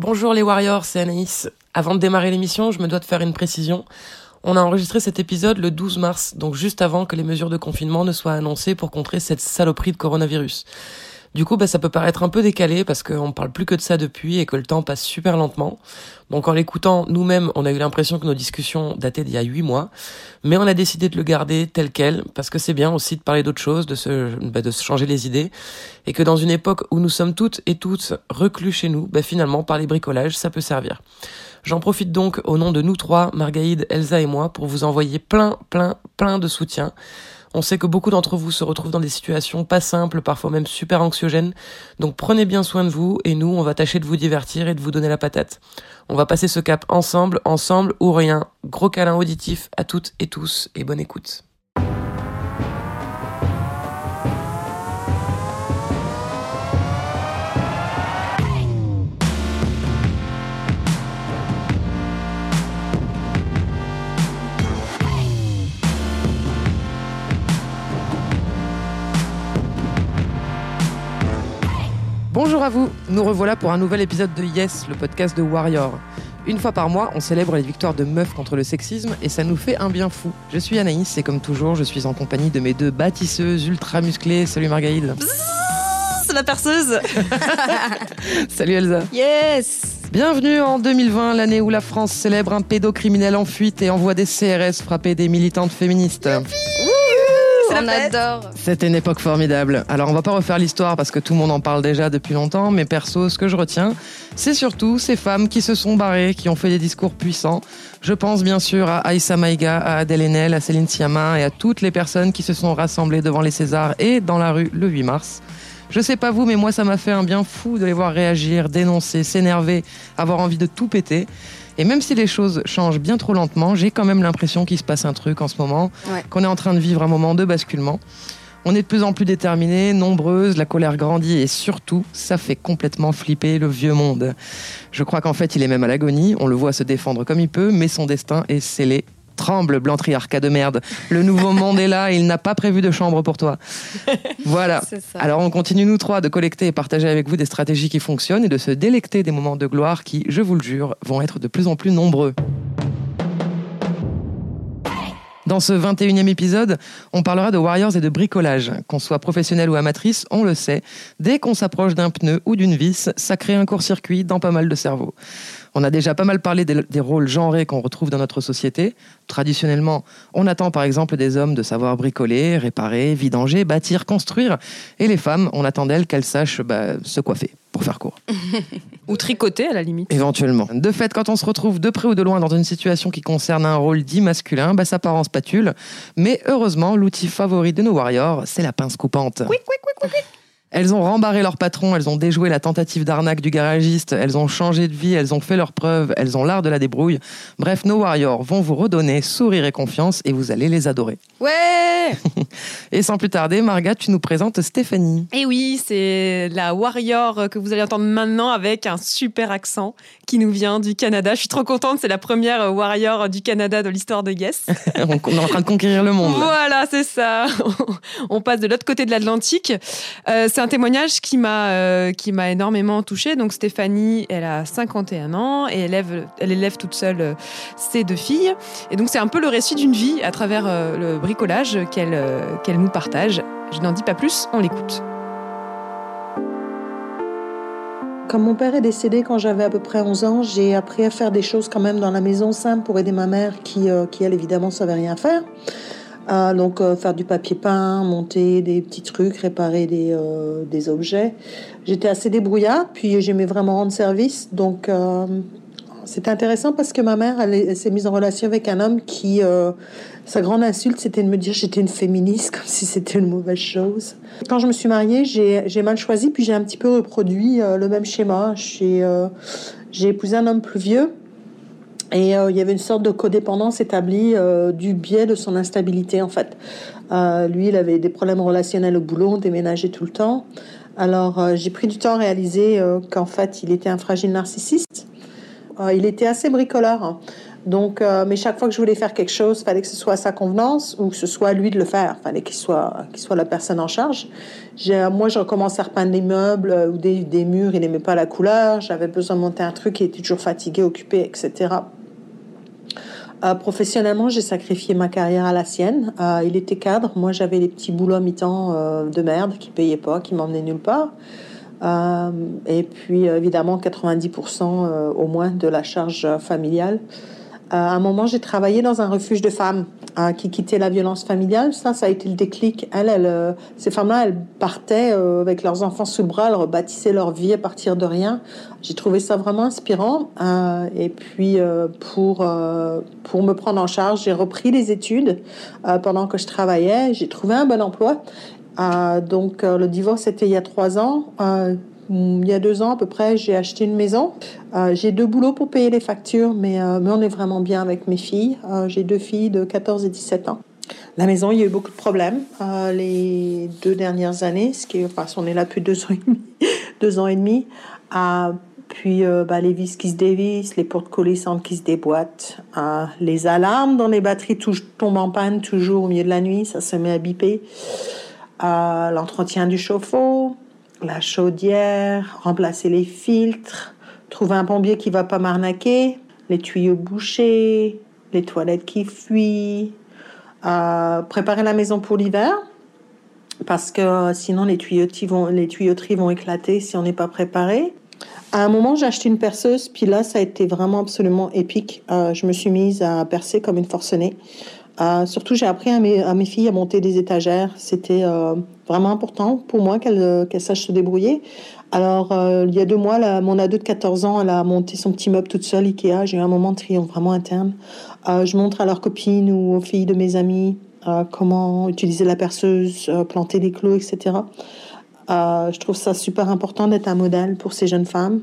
Bonjour les Warriors, c'est Anaïs. Avant de démarrer l'émission, je me dois de faire une précision. On a enregistré cet épisode le 12 mars, donc juste avant que les mesures de confinement ne soient annoncées pour contrer cette saloperie de coronavirus. Du coup, bah, ça peut paraître un peu décalé parce qu'on parle plus que de ça depuis et que le temps passe super lentement. Donc en l'écoutant nous-mêmes, on a eu l'impression que nos discussions dataient d'il y a huit mois, mais on a décidé de le garder tel quel parce que c'est bien aussi de parler d'autres choses, de se, bah, de se changer les idées et que dans une époque où nous sommes toutes et toutes reclus chez nous, bah, finalement parler bricolage, ça peut servir. J'en profite donc au nom de nous trois, Margaïde, Elsa et moi, pour vous envoyer plein, plein, plein de soutien. On sait que beaucoup d'entre vous se retrouvent dans des situations pas simples, parfois même super anxiogènes. Donc prenez bien soin de vous et nous, on va tâcher de vous divertir et de vous donner la patate. On va passer ce cap ensemble, ensemble ou rien. Gros câlin auditif à toutes et tous et bonne écoute. Bonjour à vous, nous revoilà pour un nouvel épisode de Yes, le podcast de Warrior. Une fois par mois, on célèbre les victoires de meufs contre le sexisme et ça nous fait un bien fou. Je suis Anaïs et comme toujours, je suis en compagnie de mes deux bâtisseuses ultra musclées. Salut Margaïde. C'est la perceuse. Salut Elsa. Yes. Bienvenue en 2020, l'année où la France célèbre un pédocriminel en fuite et envoie des CRS frapper des militantes féministes. On adore. C'était une époque formidable. Alors on va pas refaire l'histoire parce que tout le monde en parle déjà depuis longtemps, mais perso, ce que je retiens, c'est surtout ces femmes qui se sont barrées, qui ont fait des discours puissants. Je pense bien sûr à Aïssa Maïga, à Adèle Haenel, à Céline Sciamma et à toutes les personnes qui se sont rassemblées devant les Césars et dans la rue le 8 mars. Je sais pas vous, mais moi ça m'a fait un bien fou de les voir réagir, dénoncer, s'énerver, avoir envie de tout péter. Et même si les choses changent bien trop lentement, j'ai quand même l'impression qu'il se passe un truc en ce moment, Ouais. qu'on est en train de vivre un moment de basculement. On est de plus en plus déterminés, nombreuses, la colère grandit et surtout, ça fait complètement flipper le vieux monde. Je crois qu'en fait, il est même à l'agonie, on le voit se défendre comme il peut, mais son destin est scellé. Tremble, blanc triarcat de merde. Le nouveau monde est là il n'a pas prévu de chambre pour toi. Voilà. Alors on continue nous trois de collecter et partager avec vous des stratégies qui fonctionnent et de se délecter des moments de gloire qui, je vous le jure, vont être de plus en plus nombreux. Dans ce 21e épisode, on parlera de Warriors et de bricolage. Qu'on soit professionnel ou amatrice, on le sait, dès qu'on s'approche d'un pneu ou d'une vis, ça crée un court-circuit dans pas mal de cerveaux. On a déjà pas mal parlé des, des rôles genrés qu'on retrouve dans notre société. Traditionnellement, on attend par exemple des hommes de savoir bricoler, réparer, vidanger, bâtir, construire. Et les femmes, on attend d'elles qu'elles sachent bah, se coiffer, pour faire court. Ou tricoter à la limite. Éventuellement. De fait, quand on se retrouve de près ou de loin dans une situation qui concerne un rôle dit masculin, bah, ça part en spatule. Mais heureusement, l'outil favori de nos warriors, c'est la pince coupante. Elles ont rembarré leur patron, elles ont déjoué la tentative d'arnaque du garagiste, elles ont changé de vie, elles ont fait leurs preuves, elles ont l'art de la débrouille. Bref, nos warriors vont vous redonner sourire et confiance et vous allez les adorer. Ouais. Et sans plus tarder, Marga, tu nous présentes Stéphanie. Et oui, c'est la warrior que vous allez entendre maintenant avec un super accent qui nous vient du Canada. Je suis trop contente, c'est la première warrior du Canada de l'histoire de Yes. on est en train de conquérir le monde. là. Voilà, c'est ça. On passe de l'autre côté de l'Atlantique. Euh, c'est un témoignage qui m'a euh, qui m'a énormément touchée. Donc Stéphanie, elle a 51 ans et elle élève, elle élève toute seule euh, ses deux filles. Et donc c'est un peu le récit d'une vie à travers euh, le bricolage qu'elle qu'elle nous partage. Je n'en dis pas plus, on l'écoute. Quand mon père est décédé quand j'avais à peu près 11 ans, j'ai appris à faire des choses quand même dans la maison simple pour aider ma mère qui, qui elle évidemment savait rien faire. Euh, donc euh, faire du papier peint, monter des petits trucs, réparer des, euh, objets. J'étais assez débrouillard, puis j'aimais vraiment rendre service. Donc euh, c'était intéressant parce que ma mère, s'est mise en relation avec un homme qui, sa grande insulte, c'était de me dire j'étais une féministe, comme si c'était une mauvaise chose. Quand je me suis mariée, j'ai mal choisi, puis j'ai un petit peu reproduit le même schéma. J'ai épousé un homme plus vieux. Et euh, il y avait une sorte de codépendance établie euh, du biais de son instabilité, en fait. Euh, lui, il avait des problèmes relationnels au boulot, on déménageait tout le temps. Alors, j'ai pris du temps à réaliser qu'en fait, il était un fragile narcissiste. Il était assez bricoleur. hein. Donc, mais chaque fois que je voulais faire quelque chose, il fallait que ce soit à sa convenance ou que ce soit à lui de le faire. Fallait qu'il soit, qu'il soit la personne en charge. Moi, je recommençais à repeindre des meubles ou des murs. Il n'aimait pas la couleur. J'avais besoin de monter un truc. Il était toujours fatigué, occupé, etc. Euh, professionnellement, j'ai sacrifié ma carrière à la sienne. Euh, il était cadre. Moi, j'avais les petits boulots mi-temps euh, de merde qui payaient pas, qui m'emmenaient nulle part. et puis, évidemment, 90% au moins de la charge familiale. Euh, à un moment, j'ai travaillé dans un refuge de femmes euh, qui quittaient la violence familiale. Ça, ça a été le déclic. Elles, euh, ces femmes-là, elles partaient avec leurs enfants sous le bras, elles rebâtissaient leur vie à partir de rien. J'ai trouvé ça vraiment inspirant. et puis, pour, pour me prendre en charge, j'ai repris les études pendant que je travaillais. J'ai trouvé un bon emploi. donc, le divorce, était il y a trois ans. Il y a deux ans à peu près, j'ai acheté une maison. Euh, j'ai deux boulots pour payer les factures, mais, euh, mais on est vraiment bien avec mes filles. Euh, j'ai deux filles de 14 et 17 ans. La maison, il y a eu beaucoup de problèmes les deux dernières années, ce qui est, on est là depuis deux ans et demi. deux ans et demi. puis bah, les vis qui se dévissent, les portes collissantes qui se déboîtent, les alarmes dans les batteries tombent en panne toujours au milieu de la nuit, ça se met à biper. L'entretien du chauffe-eau, la chaudière, remplacer les filtres, trouver un plombier qui va pas m'arnaquer, les tuyaux bouchés, les toilettes qui fuient, euh, préparer la maison pour l'hiver parce que euh, sinon les tuyauteries vont, éclater si on n'est pas préparé. À un moment, j'ai acheté une perceuse, puis là, ça a été vraiment absolument épique. Euh, je me suis mise à percer comme une forcenée. Euh, surtout, j'ai appris à mes, filles à monter des étagères. C'était euh, vraiment important pour moi qu'elles euh, sachent se débrouiller. Alors, il y a deux mois, là, mon ado de 14 ans, elle a monté son petit meuble toute seule, Ikea. J'ai eu un moment de triomphe vraiment interne. je montre à leurs copines ou aux filles de mes amis comment utiliser la perceuse, planter des clous, etc. je trouve ça super important d'être un modèle pour ces jeunes femmes.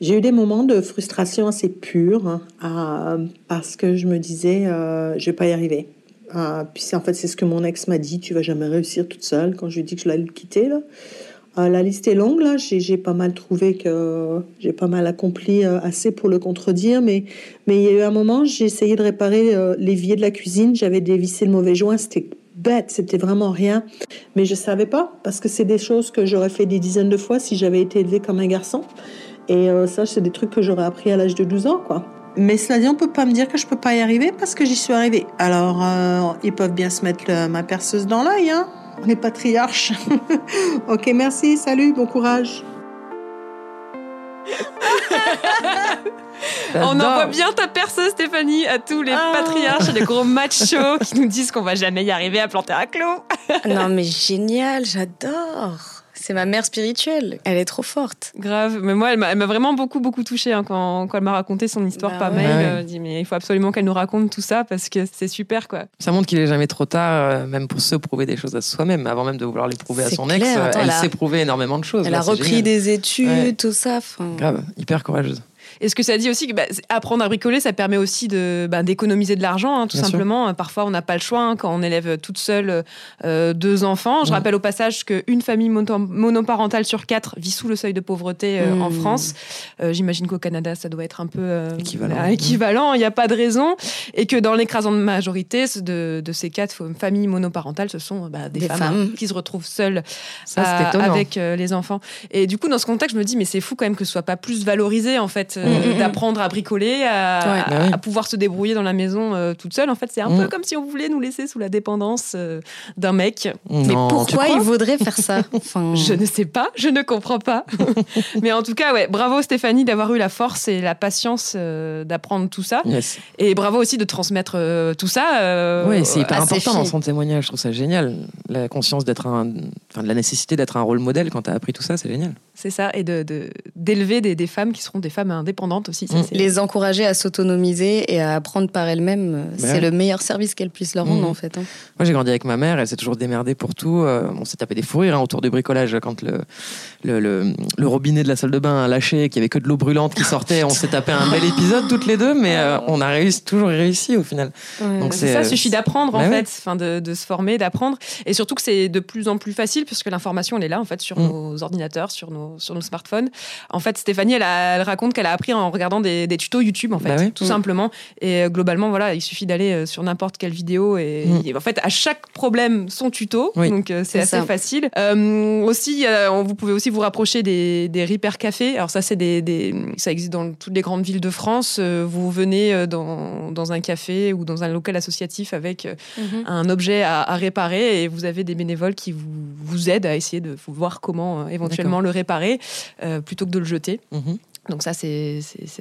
J'ai eu des moments de frustration assez pure euh, parce que je me disais, euh, je vais pas y arriver. Euh, puis en fait, c'est ce que mon ex m'a dit, tu vas jamais réussir toute seule quand je lui ai dit que je l'allais quitter. Euh, la liste est longue. J'ai pas mal trouvé que j'ai pas mal accompli euh, assez pour le contredire, mais, il y a eu un moment, j'ai essayé de réparer l'évier de la cuisine. J'avais dévissé le mauvais joint, c'était bête, c'était vraiment rien. Mais je savais pas, parce que c'est des choses que j'aurais fait des dizaines de fois si j'avais été élevée comme un garçon. Et euh, ça, c'est des trucs que j'aurais appris à l'âge de 12 ans, quoi. Mais cela dit, on peut pas me dire que je peux pas y arriver parce que j'y suis arrivée. Alors, euh, ils peuvent bien se mettre ma perceuse dans l'œil, hein. On est patriarches. ok, merci, salut, bon courage. On envoie bien ta perceuse, Stéphanie, à tous les ah. patriarches et les gros machos qui nous disent qu'on va jamais y arriver à planter un clou. non, mais génial, j'adore. C'est ma mère spirituelle. Elle est trop forte. Grave. Mais moi, elle m'a vraiment beaucoup, beaucoup touchée hein, quand, quand, elle m'a raconté son histoire bah par mail. Euh, dit, mais il faut absolument qu'elle nous raconte tout ça parce que c'est super, quoi. Ça montre qu'il est jamais trop tard, euh, même pour se prouver des choses à soi-même. Avant même de vouloir les prouver à son ex, euh, elle, s'est prouvé énormément de choses. Elle a repris des études, tout ça. Grave, hyper courageuse. Et ce que ça dit aussi que bah, apprendre à bricoler, ça permet aussi de bah, d'économiser de l'argent, hein, tout simplement. Parfois, on n'a pas le choix hein, quand on élève toute seule euh, deux enfants. Je rappelle au passage qu'une famille monoparentale sur quatre vit sous le seuil de pauvreté euh, en mmh. France. Euh, j'imagine qu'au Canada, ça doit être un peu équivalent. Il n'y a pas de raison. Et que dans l'écrasante majorité de, de, ces quatre familles monoparentales, ce sont bah, des, femmes, qui se retrouvent seules avec les enfants. Et du coup, dans ce contexte, je me dis, mais c'est fou quand même que ce soit pas plus valorisé, en fait Mm, mm, mm. d'apprendre à bricoler, à, bah pouvoir se débrouiller dans la maison euh, toute seule. En fait, c'est un peu comme si on voulait nous laisser sous la dépendance euh, d'un mec. Mais pourquoi il voudrait faire ça enfin... Je ne sais pas, je ne comprends pas. Mais en tout cas, ouais, bravo Stéphanie d'avoir eu la force et la patience euh, d'apprendre tout ça. Et bravo aussi de transmettre tout ça. oui, c'est hyper important dans son témoignage. Je trouve ça génial. La conscience d'être un, enfin, de la nécessité d'être un rôle modèle quand tu as appris tout ça, c'est génial. C'est ça, et d'élever de, d'élever des, des femmes qui seront des femmes indépendantes aussi. Mm. Les encourager à s'autonomiser et à apprendre par elles-mêmes, euh, bah c'est le meilleur service qu'elles puissent leur rendre mm. en fait. Hein. Moi j'ai grandi avec ma mère, elle s'est toujours démerdée pour tout. Euh, on s'est tapé des fous rires hein, autour du bricolage quand le, le, le, robinet de la salle de bain a lâché, qu'il y avait que de l'eau brûlante qui sortait. on s'est tapé un bel épisode toutes les deux, mais euh, on a réussi, toujours réussi au final. Donc c'est ça, suffit d'apprendre en bah fait, enfin de, de, se former, d'apprendre, et surtout que c'est de plus en plus facile puisque l'information elle est là en fait sur mm. nos ordinateurs, sur nos sur nos smartphones. En fait, Stéphanie, elle, raconte qu'elle a appris en regardant des, tutos YouTube en fait, bah tout mm. simplement. Et euh, globalement, voilà, il suffit d'aller euh, sur n'importe quelle vidéo et, mm. en fait à chaque problème son tuto, donc c'est assez facile. aussi, vous pouvez aussi vous rapprocher des, des Repair Café. Alors ça, c'est des, ça existe dans toutes les grandes villes de France. vous venez dans, dans un café ou dans un local associatif avec mm-hmm. un objet à, à réparer et vous avez des bénévoles qui vous, vous aident à essayer de voir comment euh, éventuellement le réparer euh, plutôt que de le jeter. Mhm. Donc ça, c'est,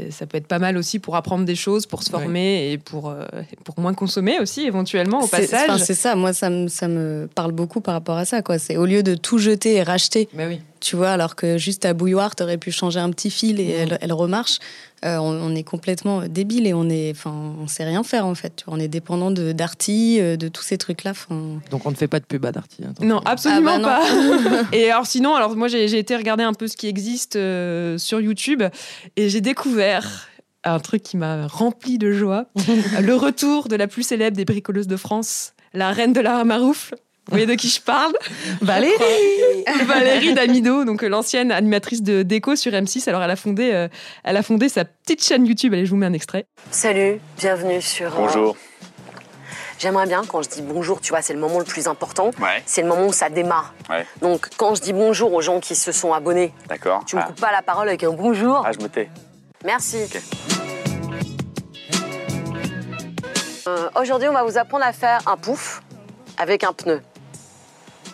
ça peut être pas mal aussi pour apprendre des choses, pour se former et pour, euh, pour moins consommer aussi éventuellement au passage. C'est ça, moi ça me, ça me parle beaucoup par rapport à ça. Quoi. C'est au lieu de tout jeter et racheter, Mais oui. Tu vois, alors que juste à bouilloire, tu aurais pu changer un petit fil et elle, remarche. Euh, on, est complètement débile et on est, enfin, on sait rien faire en fait. On est dépendant de Darty, euh, de tous ces trucs-là. Donc on ne fait pas de pub à Darty. Hein, non, absolument ah bah pas. et alors sinon, alors moi j'ai été regarder un peu ce qui existe euh, sur YouTube et j'ai découvert un truc qui m'a rempli de joie, le retour de la plus célèbre des bricoleuses de France, la reine de la Marouf, vous voyez de qui je parle Valérie Valérie Damido, donc euh, l'ancienne animatrice de Déco sur M6. Alors elle a fondé, euh, elle a fondé sa petite chaîne YouTube. Allez, je vous mets un extrait. Salut, bienvenue sur. Euh, bonjour. J'aimerais bien quand je dis bonjour, tu vois, c'est le moment le plus important. Ouais. C'est le moment où ça démarre. Ouais. Donc quand je dis bonjour aux gens qui se sont abonnés, d'accord. Tu me ah. coupes pas la parole avec un bonjour. Ah, je me tais. Merci. Aujourd'hui, on va vous apprendre à faire un pouf avec un pneu.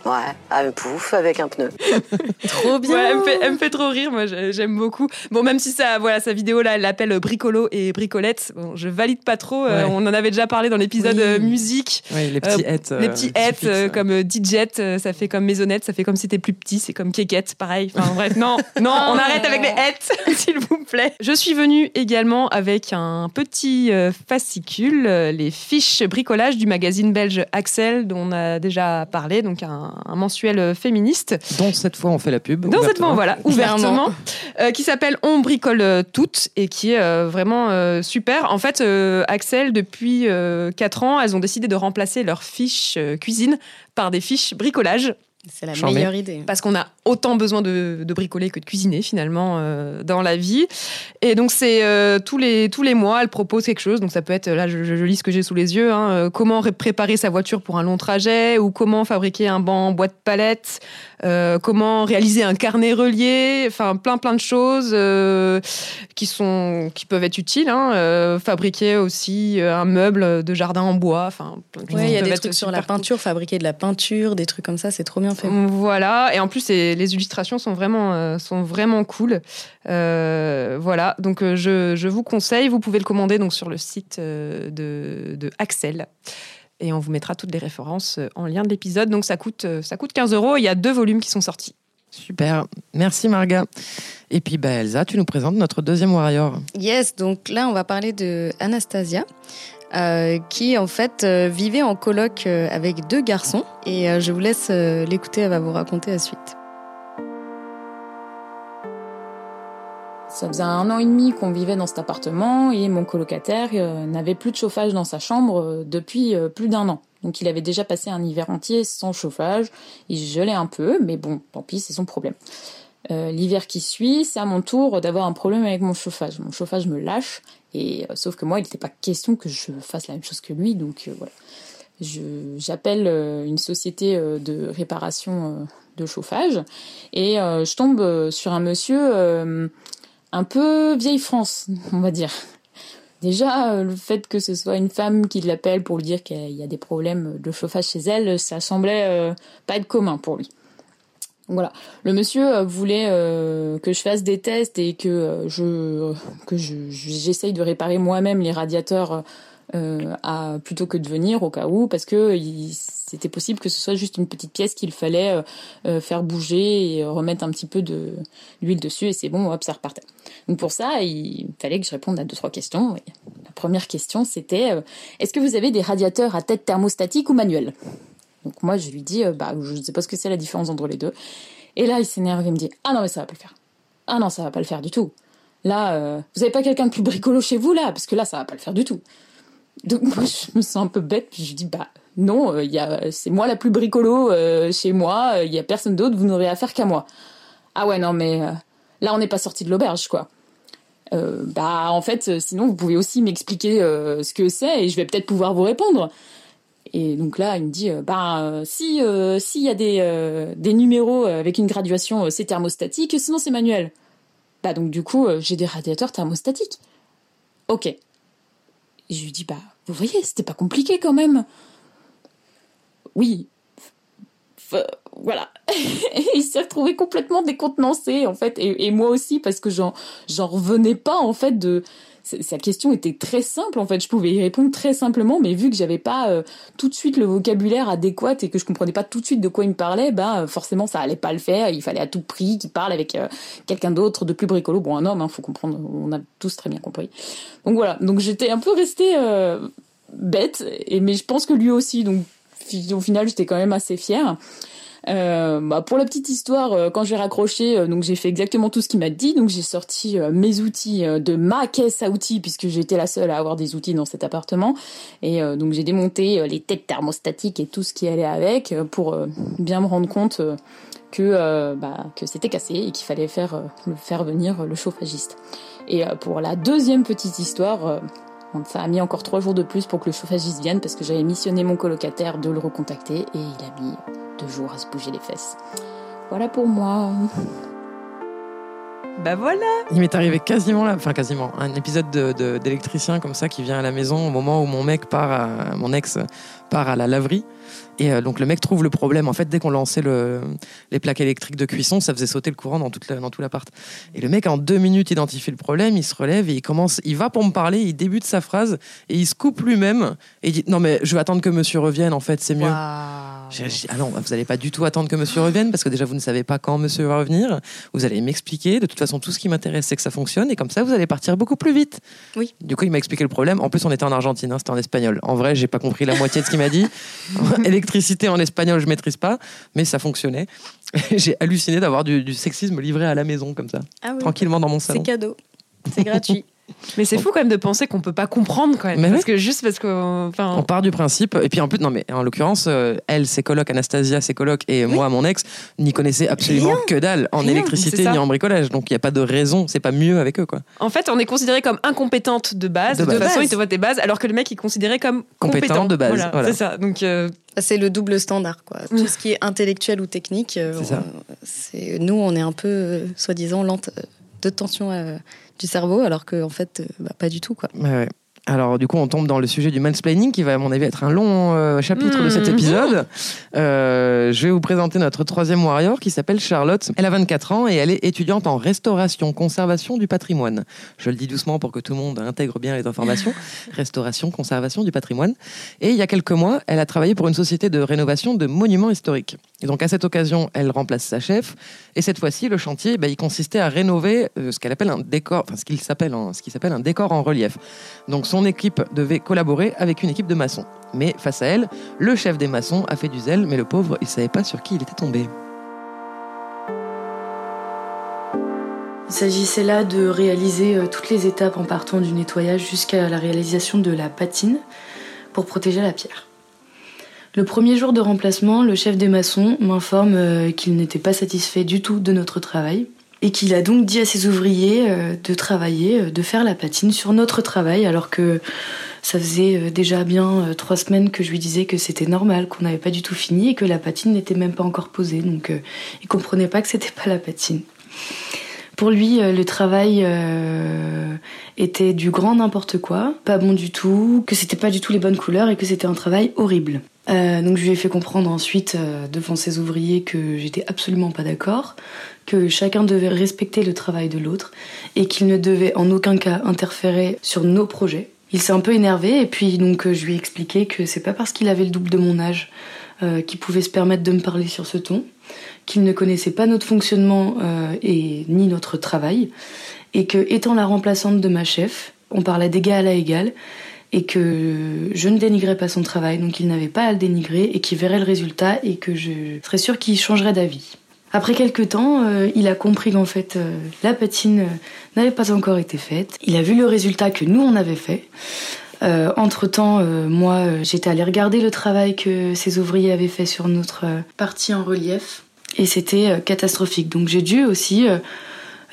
Ouais, un pouf avec un pneu. trop bien. elle, me fait, trop rire, moi j'aime beaucoup. Bon, même si ça, voilà, sa vidéo là, elle l'appelle Bricolo et Bricolette. Bon, je valide pas trop. Euh, on en avait déjà parlé dans l'épisode euh, musique. les petits euh, les petits hêtes comme DJ, ça fait comme maisonnette, ça fait comme si c'était plus petit, c'est comme Kékette, pareil. Enfin bref, non, non, on arrête avec les hêtes, s'il vous plaît. Je suis venue également avec un petit fascicule, les fiches bricolage du magazine belge Axel, dont on a déjà parlé, donc un un, mensuel euh, féministe. Dont cette fois on fait la pub. Dont cette fois, voilà, ouvertement. Euh, qui s'appelle On bricole euh, toutes et qui est vraiment super. En fait, Axel, depuis 4 ans, elles ont décidé de remplacer leurs fiches cuisine par des fiches bricolage. C'est la meilleure idée. Parce qu'on a autant besoin de, bricoler que de cuisiner finalement dans la vie. Et donc c'est tous les tous les mois, elle propose quelque chose. Donc ça peut être là, je, lis ce que j'ai sous les yeux. Hein, comment préparer sa voiture pour un long trajet ou comment fabriquer un banc en bois de palette, euh, comment réaliser un carnet relié, enfin plein plein de choses euh, qui sont qui peuvent être utiles. Hein, euh, fabriquer aussi un meuble de jardin en bois, enfin. il y a des trucs sur la peinture, fabriquer de la peinture, des trucs comme ça, c'est trop bien fait. Voilà, et en plus les illustrations sont vraiment sont vraiment cool. voilà, donc je, je, vous conseille, vous pouvez le commander donc sur le site de, de Axel et on vous mettra toutes les références euh, en lien de l'épisode. Donc ça coûte, euh, ça coûte 15 euros. Il y a deux volumes qui sont sortis. Super, merci Marga. Et puis bah, Elsa, tu nous présentes notre deuxième warrior. Yes, donc là on va parler de Anastasia. Euh, qui en fait vivait en coloc avec deux garçons et je vous laisse l'écouter, elle va vous raconter la suite. Ça faisait un an et demi qu'on vivait dans cet appartement et mon colocataire euh, n'avait plus de chauffage dans sa chambre euh, depuis euh, plus d'un an. Donc il avait déjà passé un hiver entier sans chauffage. Il gelait un peu, mais bon, tant pis, c'est son problème. L'hiver qui suit, c'est à mon tour d'avoir un problème avec mon chauffage. Mon chauffage me lâche, et sauf que moi, il n'était pas question que je fasse la même chose que lui, donc voilà. J'appelle une société de réparation de chauffage et je tombe sur un monsieur un peu vieille France, on va dire. Déjà, euh, le fait que ce soit une femme qui l'appelle pour lui dire qu'il y a des problèmes de chauffage chez elle, ça semblait euh, pas être commun pour lui. Voilà, le monsieur euh, voulait que je fasse des tests et que je que j'essaye de réparer moi-même les radiateurs euh, à, plutôt que de venir au cas où, parce que c'était possible que ce soit juste une petite pièce qu'il fallait euh, euh, faire bouger et remettre un petit peu de d'huile dessus et c'est bon, hop, ça repartait. Donc pour ça, il fallait que je réponde à deux trois questions. la première question, c'était est-ce que vous avez des radiateurs à tête thermostatique ou manuel Donc moi, je lui dis bah je ne sais pas ce que c'est la différence entre les deux. Et là, il s'énerve et me dit ah non mais ça va pas le faire. Ah non, ça va pas le faire du tout. Là, vous avez pas quelqu'un de plus bricolo chez vous là? Parce que là, ça va pas le faire du tout. Donc moi je me sens un peu bête, puis je dis bah non, a, c'est moi la plus bricolo chez moi. Il y a personne d'autre. Vous n'aurez affaire qu'à moi. Ah ouais, non, mais là, on n'est pas sorti de l'auberge, quoi. bah, en fait, sinon, vous pouvez aussi m'expliquer ce que c'est et je vais peut-être pouvoir vous répondre. Et donc là, il me dit, bah si s'il y a des des numéros avec une graduation, c'est thermostatique, sinon c'est manuel. Bah donc du coup, j'ai des radiateurs thermostatiques. Ok. Je lui dis, bah vous voyez, c'était pas compliqué quand même. Oui. Voilà. il s'est retrouvé complètement décontenancé en fait, et, moi aussi parce que j'en j'en revenais pas en fait de sa question était très simple en fait. Je pouvais y répondre très simplement, mais vu que j'avais pas euh, tout de suite le vocabulaire adéquat et que je comprenais pas tout de suite de quoi il me parlait, bah forcément ça allait pas le faire. Il fallait à tout prix qu'il parle avec euh, quelqu'un d'autre de plus bricolo. Bon, un homme, hein, faut comprendre. On a tous très bien compris. Donc voilà. Donc j'étais un peu restée euh, bête, et mais je pense que lui aussi. Donc au final, j'étais quand même assez fière. Euh, bah pour la petite histoire, euh, quand j'ai raccroché, euh, donc j'ai fait exactement tout ce qu'il m'a dit. Donc j'ai sorti mes outils de ma caisse à outils puisque j'étais la seule à avoir des outils dans cet appartement. Et donc j'ai démonté les têtes thermostatiques et tout ce qui allait avec pour bien me rendre compte que bah, que c'était cassé et qu'il fallait faire faire venir le chauffagiste. Et pour la deuxième petite histoire. Ça a mis encore trois jours de plus pour que le chauffagiste vienne parce que j'avais missionné mon colocataire de le recontacter et il a mis deux jours à se bouger les fesses. Voilà pour moi. Bah voilà Il m'est arrivé quasiment, là, enfin quasiment, un épisode d'électricien de, comme ça qui vient à la maison au moment où mon mec part, à, mon ex part à la laverie. Et euh, donc le mec trouve le problème. En fait, dès qu'on lançait le, les plaques électriques de cuisson, ça faisait sauter le courant dans, toute dans tout l'appart. Et le mec, en deux minutes, identifie le problème, il se relève et il commence, il va pour me parler, il débute sa phrase et il se coupe lui-même et il dit non mais je vais attendre que Monsieur revienne. En fait, c'est mieux. J'ai dit, ah non, vous n'allez pas du tout attendre que Monsieur revienne parce que déjà vous ne savez pas quand Monsieur va revenir. Vous allez m'expliquer. De toute façon, tout ce qui m'intéresse, c'est que ça fonctionne et comme ça, vous allez partir beaucoup plus vite. Oui. Du coup, il m'a expliqué le problème. En plus, on était en Argentine, hein, c'était en espagnol. En vrai, j'ai pas compris la moitié de ce qu'il m'a dit. Électricité en espagnol, je maîtrise pas, mais ça fonctionnait. J'ai halluciné d'avoir du, sexisme livré à la maison comme ça, ah tranquillement dans mon salon. C'est cadeau, c'est gratuit. Mais c'est fou quand même de penser qu'on peut pas comprendre quand même. Mais parce que juste parce. Enfin... On part du principe. Et puis en plus, non, mais en l'occurrence, euh, elle, ses colocs, Anastasia, ses colocs, et moi, mon ex, n'y connaissaient absolument que dalle en électricité ni en bricolage. Donc il n'y a pas de raison, c'est pas mieux avec eux, quoi. En fait, on est considéré comme incompétente de base. De, toute façon, il te voit tes bases, alors que le mec est considéré comme compétent, de base. Voilà, C'est ça. Donc. Euh, c'est le double standard, quoi. Tout ce qui est intellectuel ou technique, euh, c'est nous, on est un peu, soi-disant, lente de tension du cerveau, alors qu'en en fait, euh, bah, pas du tout. Quoi. Alors du coup, on tombe dans le sujet du mansplaining, qui va à mon avis être un long euh, chapitre de cet mmh. épisode. Euh, je vais vous présenter notre troisième warrior qui s'appelle Charlotte. Elle a 24 ans et elle est étudiante en restauration, conservation du patrimoine. Je le dis doucement pour que tout le monde intègre bien les informations. restauration, conservation du patrimoine. Et il y a quelques mois, elle a travaillé pour une société de rénovation de monuments historiques. Et donc à cette occasion, elle remplace sa chef. Et cette fois-ci, le chantier, bah, il consistait à rénover euh, ce qu'elle appelle un décor, qu'il s'appelle un décor en relief. Donc son équipe devait collaborer avec une équipe de maçons. Mais face à elle, le chef des maçons a fait du zèle, mais le pauvre, il savait pas sur qui il était tombé. Il s'agissait là de réaliser euh, toutes les étapes en partant du nettoyage jusqu'à la réalisation de la patine pour protéger la pierre. Le premier jour de remplacement, le chef des maçons m'informe euh, qu'il n'était pas satisfait du tout de notre travail et qu'il a donc dit à ses ouvriers euh, de travailler, euh, de faire la patine sur notre travail, alors que ça faisait déjà bien trois semaines que je lui disais que c'était normal, qu'on n'avait pas du tout fini et que la patine n'était même pas encore posée. Donc il comprenait pas que c'était pas la patine. Pour lui, le travail était du grand n'importe quoi, pas bon du tout, que c'était pas du tout les bonnes couleurs et que c'était un travail horrible. Donc je lui ai fait comprendre ensuite devant ses ouvriers que j'étais absolument pas d'accord, que chacun devait respecter le travail de l'autre et qu'il ne devait en aucun cas interférer sur nos projets. Il s'est un peu énervé et puis donc euh, je lui ai expliqué que c'est pas parce qu'il avait le double de mon âge euh, qu'il pouvait se permettre de me parler sur ce ton, qu'il ne connaissait pas notre fonctionnement euh, et ni notre travail et que étant la remplaçante de ma chef, on parlait d'égal à égal et que je ne dénigrais pas son travail, donc il n'avait pas à le dénigrer et qu'il verrait le résultat et que je serais sûre qu'il changerait d'avis. Après quelques temps, euh, il a compris qu'en fait, euh, la patine euh, n'avait pas encore été faite. Il a vu le résultat que nous, on avait fait. entre-temps, moi, j'étais allée regarder le travail que ces ouvriers avaient fait sur notre partie en relief et c'était catastrophique. Donc j'ai dû aussi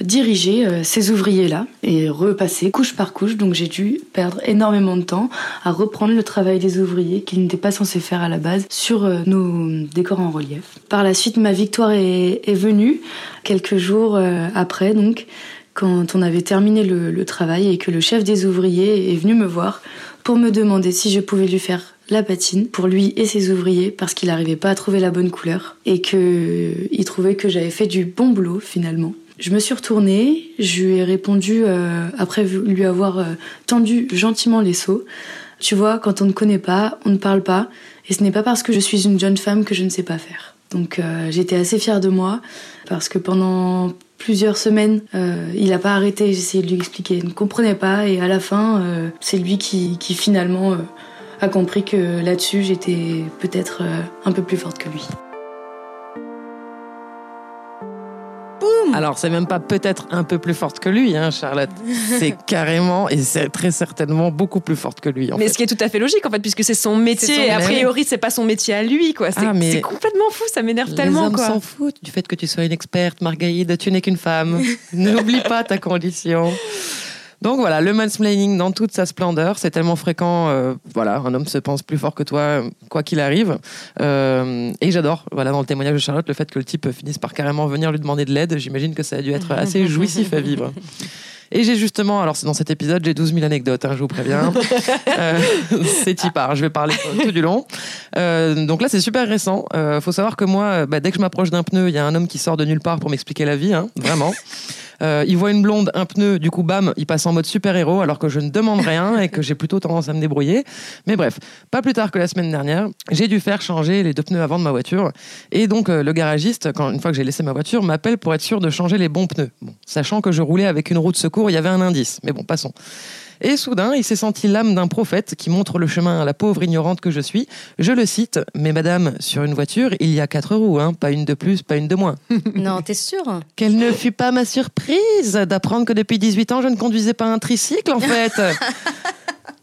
diriger euh, ces ouvriers-là et repasser couche par couche. Donc j'ai dû perdre énormément de temps à reprendre le travail des ouvriers qu'ils n'étaient pas censés faire à la base sur euh, nos décors en relief. Par la suite, ma victoire est, venue quelques jours euh, après, donc quand on avait terminé le, le travail et que le chef des ouvriers est venu me voir pour me demander si je pouvais lui faire la patine pour lui et ses ouvriers parce qu'il n'arrivait pas à trouver la bonne couleur et qu'il trouvait que j'avais fait du bon boulot finalement. Je me suis retournée, je lui ai répondu euh, après lui avoir euh, tendu gentiment les seaux. Tu vois, quand on ne connaît pas, on ne parle pas, et ce n'est pas parce que je suis une jeune femme que je ne sais pas faire. Donc euh, j'étais assez fière de moi parce que pendant plusieurs semaines, il n'a pas arrêté. J'essayais de lui expliquer, il ne comprenait pas, et à la fin, c'est lui qui, qui finalement a compris que là-dessus, j'étais peut-être un peu plus forte que lui. Alors, c'est même pas peut-être un peu plus forte que lui, hein, Charlotte. C'est carrément et c'est très certainement beaucoup plus forte que lui. mais ce qui est tout à fait logique, en fait, puisque c'est son métier. et a priori, c'est pas son métier à lui, quoi. C'est ah, complètement fou, ça m'énerve tellement, Les hommes s'en foutent du fait que tu sois une experte, Margaïde. Tu n'es qu'une femme. N'oublie pas ta condition. Donc voilà, le mansplaining dans toute sa splendeur, c'est tellement fréquent. Euh, voilà, un homme se pense plus fort que toi, quoi qu'il arrive. Euh, et j'adore, voilà, dans le témoignage de Charlotte, le fait que le type finisse par carrément venir lui demander de l'aide. J'imagine que ça a dû être assez jouissif à vivre. Et j'ai justement, alors c'est dans cet épisode, j'ai 12 000 anecdotes, hein, je vous préviens. euh, c'est part, je vais parler tout du long. Euh, donc là, c'est super récent. Euh, faut savoir que moi, bah, dès que je m'approche d'un pneu, il y a un homme qui sort de nulle part pour m'expliquer la vie, hein, vraiment. Euh, il voit une blonde, un pneu, du coup, bam, il passe en mode super-héros alors que je ne demande rien et que j'ai plutôt tendance à me débrouiller. Mais bref, pas plus tard que la semaine dernière, j'ai dû faire changer les deux pneus avant de ma voiture. Et donc, euh, le garagiste, quand, une fois que j'ai laissé ma voiture, m'appelle pour être sûr de changer les bons pneus. Sachant que je roulais avec une roue de secours, il y avait un indice. Mais bon, passons. Et soudain, il s'est senti l'âme d'un prophète qui montre le chemin à la pauvre ignorante que je suis. Je le cite, mais madame, sur une voiture, il y a quatre roues, hein, pas une de plus, pas une de moins. Non, t'es sûre Quelle ne fut pas ma surprise d'apprendre que depuis 18 ans, je ne conduisais pas un tricycle, en fait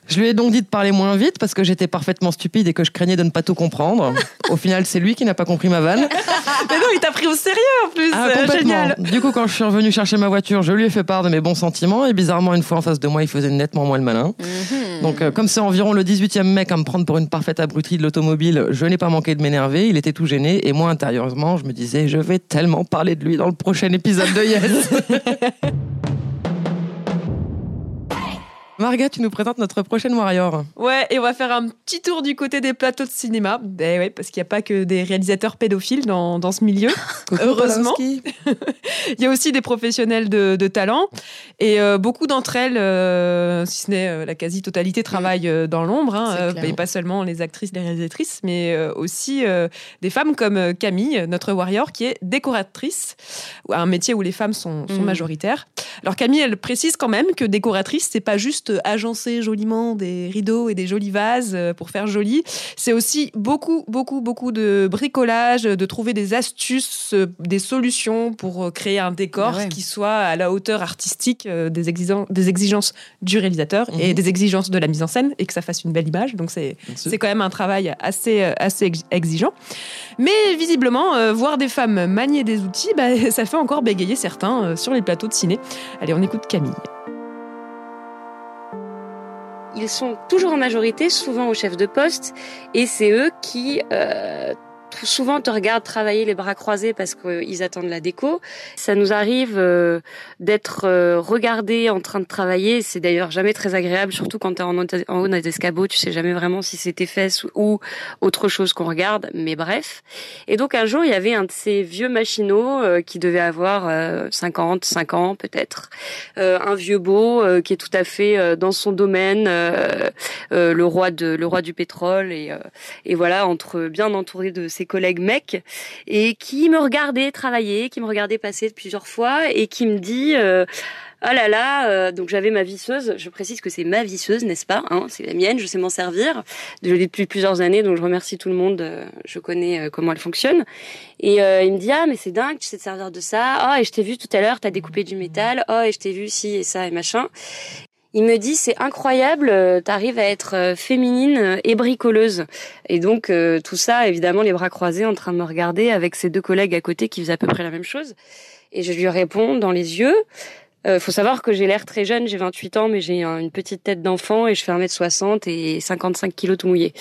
Je lui ai donc dit de parler moins vite parce que j'étais parfaitement stupide et que je craignais de ne pas tout comprendre. Au final, c'est lui qui n'a pas compris ma vanne. Mais non, il t'a pris au sérieux en plus. Ah, Génial. Du coup, quand je suis revenu chercher ma voiture, je lui ai fait part de mes bons sentiments et bizarrement, une fois en face de moi, il faisait nettement moins le malin. Mhm. Donc, euh, comme c'est environ le 18e mec à me prendre pour une parfaite abrutie de l'automobile, je n'ai pas manqué de m'énerver. Il était tout gêné et moi, intérieurement, je me disais, je vais tellement parler de lui dans le prochain épisode de Yes. Marga, tu nous présentes notre prochaine Warrior. Ouais, et on va faire un petit tour du côté des plateaux de cinéma. Ouais, parce qu'il n'y a pas que des réalisateurs pédophiles dans, dans ce milieu, heureusement. Il y a aussi des professionnels de, de talent. Et euh, beaucoup d'entre elles, euh, si ce n'est euh, la quasi-totalité, travaillent dans l'ombre. Hein, et pas seulement les actrices, les réalisatrices, mais aussi des femmes comme Camille, notre Warrior, qui est décoratrice, un métier où les femmes sont, sont mm. majoritaires. Alors Camille, elle précise quand même que décoratrice, c'est pas juste agencer joliment des rideaux et des jolis vases euh, pour faire joli. C'est aussi beaucoup, beaucoup, beaucoup de bricolage, de trouver des astuces, euh, des solutions pour euh, créer un décor ah qui soit à la hauteur artistique des, des exigences du réalisateur et mhm. des exigences de la mise en scène et que ça fasse une belle image. Donc c'est quand même un travail assez, assez exigeant. Mais visiblement, voir des femmes manier des outils, bah, ça fait encore bégayer certains sur les plateaux de ciné. Allez, on écoute Camille ils sont toujours en majorité, souvent au chef de poste, et c'est eux qui euh, souvent te regardent travailler les bras croisés parce qu'ils attendent la déco. Ça nous arrive euh, d'être euh, regardé en train de travailler. C'est d'ailleurs jamais très agréable, surtout quand tu es en, haut des escabeaux. Tu sais jamais vraiment si c'est tes fesses ou autre chose qu'on regarde. Mais bref. Et donc un jour, il y avait un de ces vieux machinaux euh, qui devait avoir 50, 5 ans peut-être. un vieux beau qui est tout à fait dans son domaine, le roi de le roi du pétrole et, et voilà entre bien entouré de ses collègues mecs et qui me regardait travailler, qui me regardait passer plusieurs fois et qui me dit euh, ah là là, euh, donc j'avais ma visseuse. Je précise que c'est ma visseuse, n'est-ce pas hein, C'est la mienne, je sais m'en servir. Je l'ai depuis plusieurs années, donc je remercie tout le monde. Euh, je connais comment elle fonctionne. Et il me dit ah mais c'est dingue, tu sais te servir de ça. Oh et je t'ai vu tout à l'heure, t'as découpé du métal. Oh et je t'ai vu ci et ça et machin. Il me dit c'est incroyable, euh, t'arrives à être euh, féminine et bricoleuse. Et donc euh, tout ça, évidemment, les bras croisés, en train de me regarder avec ses deux collègues à côté qui faisaient à peu près la même chose. Et je lui réponds dans les yeux. Euh, faut savoir que j'ai l'air très jeune, j'ai 28 ans, mais j'ai un- une petite tête d'enfant et je fais 1m60 et 55 kilos tout mouillé.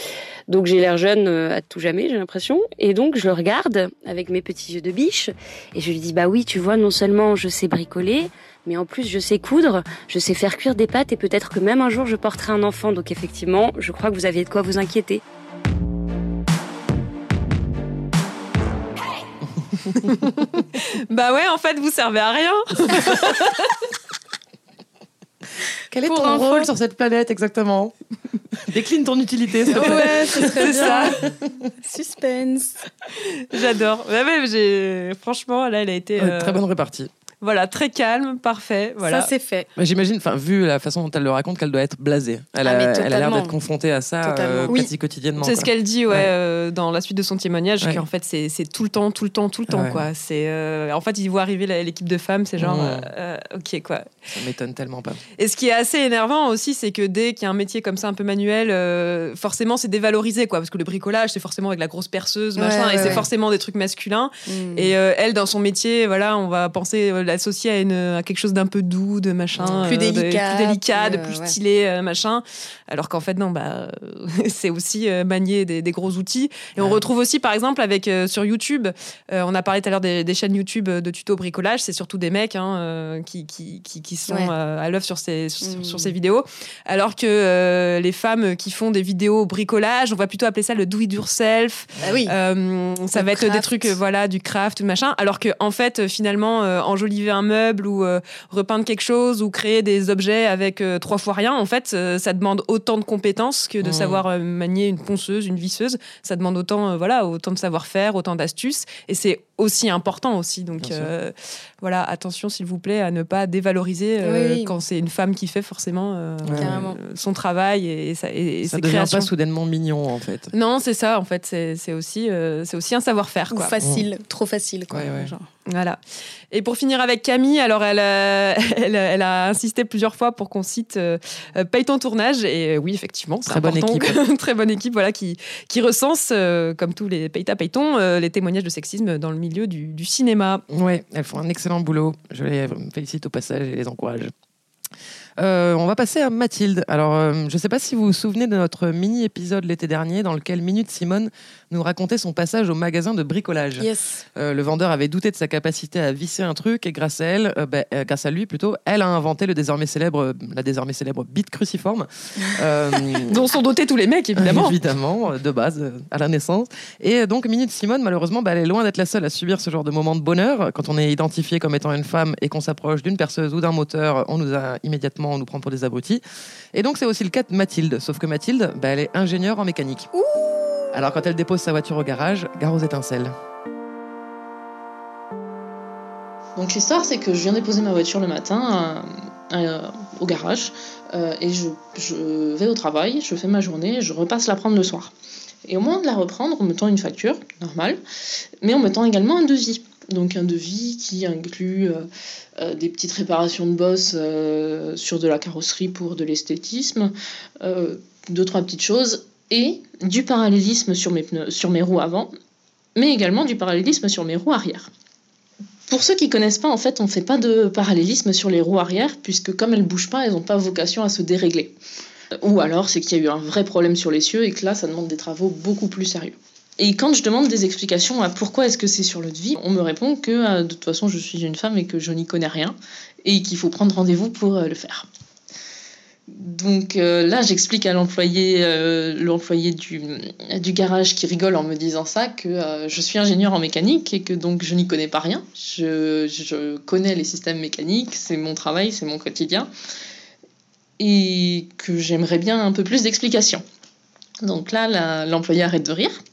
Donc j'ai l'air jeune euh, à tout jamais, j'ai l'impression. Et donc je le regarde avec mes petits yeux de biche et je lui dis bah oui, tu vois, non seulement je sais bricoler, mais en plus je sais coudre, je sais faire cuire des pâtes et peut-être que même un jour je porterai un enfant. Donc effectivement, je crois que vous aviez de quoi vous inquiéter. Bah ouais, en fait, vous servez à rien. Quel est Pour ton info. rôle sur cette planète exactement? Décline ton utilité, plaît. Ouais, ce serait C'est ça. bien. Suspense. J'adore. Ouais, franchement, là, elle a été Ouais, euh, Très bonne répartie. Voilà, très calme, parfait. Voilà. Ça, c'est fait. Mais J'imagine, enfin, vu la façon dont elle le raconte, qu'elle doit être blasée. Elle a, Ah, elle a l'air d'être confrontée à ça euh, Oui. quasi quotidiennement. C'est ce qu'elle dit ouais, Ouais. euh, dans la suite de son témoignage, Ouais. qu'en fait c'est c'est tout le temps, tout le temps, tout le temps Ouais. quoi. C'est euh, en fait ils voient arriver l'équipe de femmes, c'est genre euh, euh, ok quoi. Ça m'étonne tellement pas. Et ce qui est assez énervant aussi, c'est que dès qu'il y a un métier comme ça un peu manuel, euh, forcément c'est dévalorisé quoi, parce que le bricolage c'est forcément avec la grosse perceuse machin, ouais, et c'est ouais. forcément des trucs masculins. Mm. Et euh, elle, dans son métier, voilà, on va penser euh, l'associer à, une, à quelque chose d'un peu doux, de machin, Plus euh, de- délicat, plus délicat, de plus, plus euh, ouais. stylé, euh, machin. Alors qu'en fait, non, bah, c'est aussi manier des, des gros outils. Et on retrouve aussi, par exemple, avec sur YouTube, on a parlé tout à l'heure des, des chaînes YouTube de tuto bricolage. C'est surtout des mecs hein, qui, qui, qui, qui sont Ouais. à l'œuvre sur ces, sur, Mm. sur ces vidéos. Alors que euh, les femmes qui font des vidéos bricolage, on va plutôt appeler ça le do it yourself. Ah oui. Euh, ça va être des trucs, voilà, du craft, machin. Alors que, en fait, finalement, euh, un meuble ou euh, repeindre quelque chose ou créer des objets avec euh, trois fois rien, en fait, euh, ça demande autant de compétences que de Mhm. savoir manier une ponceuse, une visseuse. Ça demande autant, voilà, autant de savoir-faire, autant d'astuces. Et c'est aussi important aussi. Donc, euh, voilà, attention, s'il vous plaît, à ne pas dévaloriser euh, Oui, quand c'est une femme qui fait forcément euh, euh, son travail et, sa- et, et Ça ses devient créations. pas soudainement mignon, en fait. Non, c'est ça, en fait, c'est aussi, euh, c'est aussi un savoir-faire. Quoi. facile, trop facile. Quoi, Ouais, ouais. genre. Voilà. Et pour finir avec Camille, alors elle, euh, elle, elle a insisté plusieurs fois pour qu'on cite Paye ton tournage. Et euh, oui, effectivement, c'est Très bonne important équipe. que- très bonne équipe, voilà, qui, qui recense, euh, comme tous les Payta Payton, euh, les témoignages de sexisme dans le milieu du, cinéma. Ouais, elles font un excellent boulot. Je les félicite au passage et les encourage. Euh, on va passer à Mathilde. Alors, euh, je ne sais pas si vous vous souvenez de notre mini-épisode l'été dernier dans lequel Minute Simone nous racontait son passage au magasin de bricolage. Yes. Euh, le vendeur avait douté de sa capacité à visser un truc et grâce à elle, euh, ben, euh, grâce à lui plutôt, elle a inventé le désormais célèbre, la désormais célèbre bite cruciforme. Dont sont dotés tous les mecs, évidemment. Évidemment, de base, à la naissance. Et donc, Minute Simone, malheureusement, bah, elle est loin d'être la seule à subir ce genre de moment de bonheur. Quand on est identifié comme étant une femme et qu'on s'approche d'une perceuse ou d'un moteur, on nous a immédiatement, on nous prend pour des abrutis. Et donc, c'est aussi le cas de Mathilde. Sauf que Mathilde, bah, elle est ingénieure en mécanique. Alors, quand elle dépose sa voiture au garage, gare aux étincelles. Donc l'histoire, c'est que je viens déposer ma voiture le matin euh, euh, au garage euh, et je, vais au travail, je fais ma journée, je repasse la prendre le soir. Et au moment de la reprendre, on me tend une facture, normale, mais on me tend également un devis. Donc un devis qui inclut des petites réparations de boss euh, sur de la carrosserie pour de l'esthétisme, deux, trois petites choses, et du parallélisme sur mes, roues avant, mais également du parallélisme sur mes roues arrière. Pour ceux qui connaissent pas, en fait, on ne fait pas de parallélisme sur les roues arrière, puisque comme elles bougent pas, elles n'ont pas vocation à se dérégler. Ou alors, c'est qu'il y a eu un vrai problème sur l'essieu et que là, ça demande des travaux beaucoup plus sérieux. Et quand je demande des explications à pourquoi est-ce que c'est sur le devis, on me répond que euh, de toute façon, je suis une femme et que je n'y connais rien et qu'il faut prendre rendez-vous pour euh, le faire. Donc euh, là, j'explique à l'employé, euh, du, garage qui rigole en me disant ça que euh, je suis ingénieur en mécanique et que donc je n'y connais pas rien. Je, connais les systèmes mécaniques, c'est mon travail, c'est mon quotidien, et que j'aimerais bien un peu plus d'explications. Donc là, l'employé arrête de rire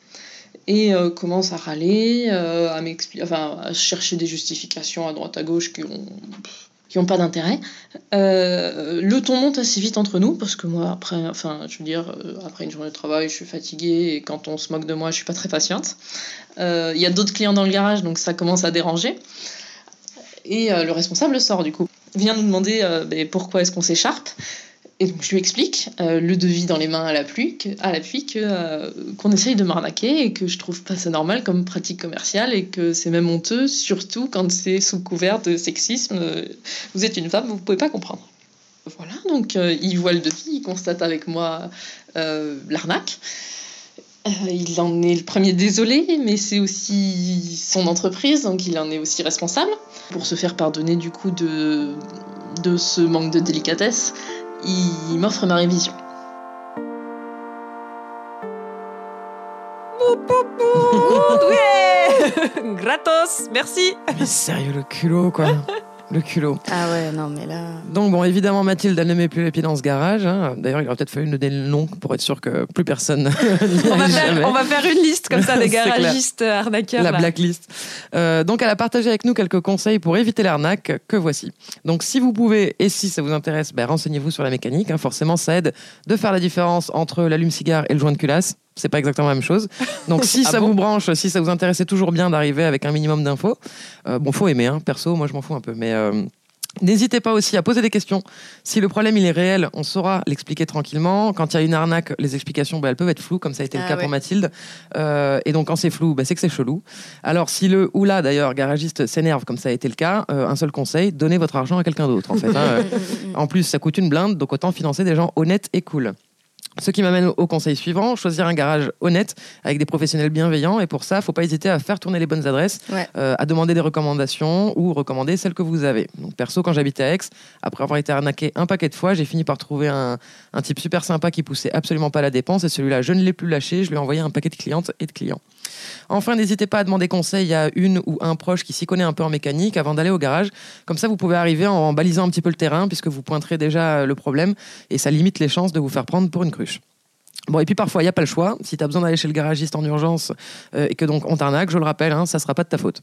et commence à râler, à chercher des justifications à droite à gauche qui ont, qui ont pas d'intérêt. Euh, le ton monte assez vite entre nous parce que moi, après, enfin, je veux dire, euh, après une journée de travail, je suis fatiguée et quand on se moque de moi, je suis pas très patiente. Euh, Il y a d'autres clients dans le garage, donc ça commence à déranger. Et le responsable sort du coup. vient nous demander ben, pourquoi est-ce qu'on s'écharpe? Et donc je lui explique, euh, le devis dans les mains à l'appui, que, euh, qu'on essaye de m'arnaquer et que je trouve pas ça normal comme pratique commerciale et que c'est même honteux, surtout quand c'est sous couvert de sexisme. Euh, Vous êtes une femme, vous pouvez pas comprendre. Voilà, donc il voit le devis, il constate avec moi l'arnaque. Il en est le premier désolé, mais c'est aussi son entreprise, donc il en est aussi responsable. Pour se faire pardonner du coup de ce manque de délicatesse, il m'offre ma révision. Ouais Gratos, merci. Mais sérieux, le culot, quoi. Le culot. Ah ouais, non, mais là. Donc bon, évidemment, Mathilde, elle ne met plus les pieds dans ce garage. hein. D'ailleurs, il aurait peut-être fallu nous donner le nom pour être sûr que plus personne On va, faire, on va faire une liste comme ça des garagistes arnaqueurs. la là. blacklist. Euh, donc, elle a partagé avec nous quelques conseils pour éviter l'arnaque que voici. Donc, si vous pouvez et si ça vous intéresse, ben, renseignez-vous sur la mécanique. hein. Forcément, ça aide de faire la différence entre l'allume-cigare et le joint de culasse. C'est pas exactement la même chose. Donc, si Ah ça bon vous branche, si ça vous intéresse, c'est toujours bien d'arriver avec un minimum d'infos. Euh, bon, faut aimer, hein. perso, moi je m'en fous un peu, mais. euh, N'hésitez pas aussi à poser des questions. Si le problème il est réel, on saura l'expliquer tranquillement. Quand il y a une arnaque, les explications ben, elles peuvent être floues, comme ça a été le Ah cas ouais. pour Mathilde. Euh, et donc quand c'est flou, ben, c'est que c'est chelou. Alors si le ou là d'ailleurs garagiste s'énerve, comme ça a été le cas, un seul conseil donnez votre argent à quelqu'un d'autre. En fait, hein. En plus, ça coûte une blinde, donc autant financer des gens honnêtes et cool. Ce qui m'amène au conseil suivant, choisir un garage honnête avec des professionnels bienveillants. Et pour ça, faut pas hésiter à faire tourner les bonnes adresses, Ouais. euh, à demander des recommandations ou recommander celles que vous avez. Donc perso, quand j'habitais à Aix, après avoir été arnaqué un paquet de fois, j'ai fini par trouver un, un type super sympa qui poussait absolument pas la dépense. Et celui-là, je ne l'ai plus lâché. Je lui ai envoyé un paquet de clientes et de clients. Enfin, n'hésitez pas à demander conseil à une ou un proche qui s'y connaît un peu en mécanique avant d'aller au garage. Comme ça, vous pouvez arriver en balisant un petit peu le terrain puisque vous pointerez déjà euh, le problème et ça limite les chances de vous faire prendre pour une cruche. Bon, et puis parfois, il n'y a pas le choix. Si tu as besoin d'aller chez le garagiste en urgence euh, et que donc on t'arnaque, je le rappelle, hein, ça sera pas de ta faute.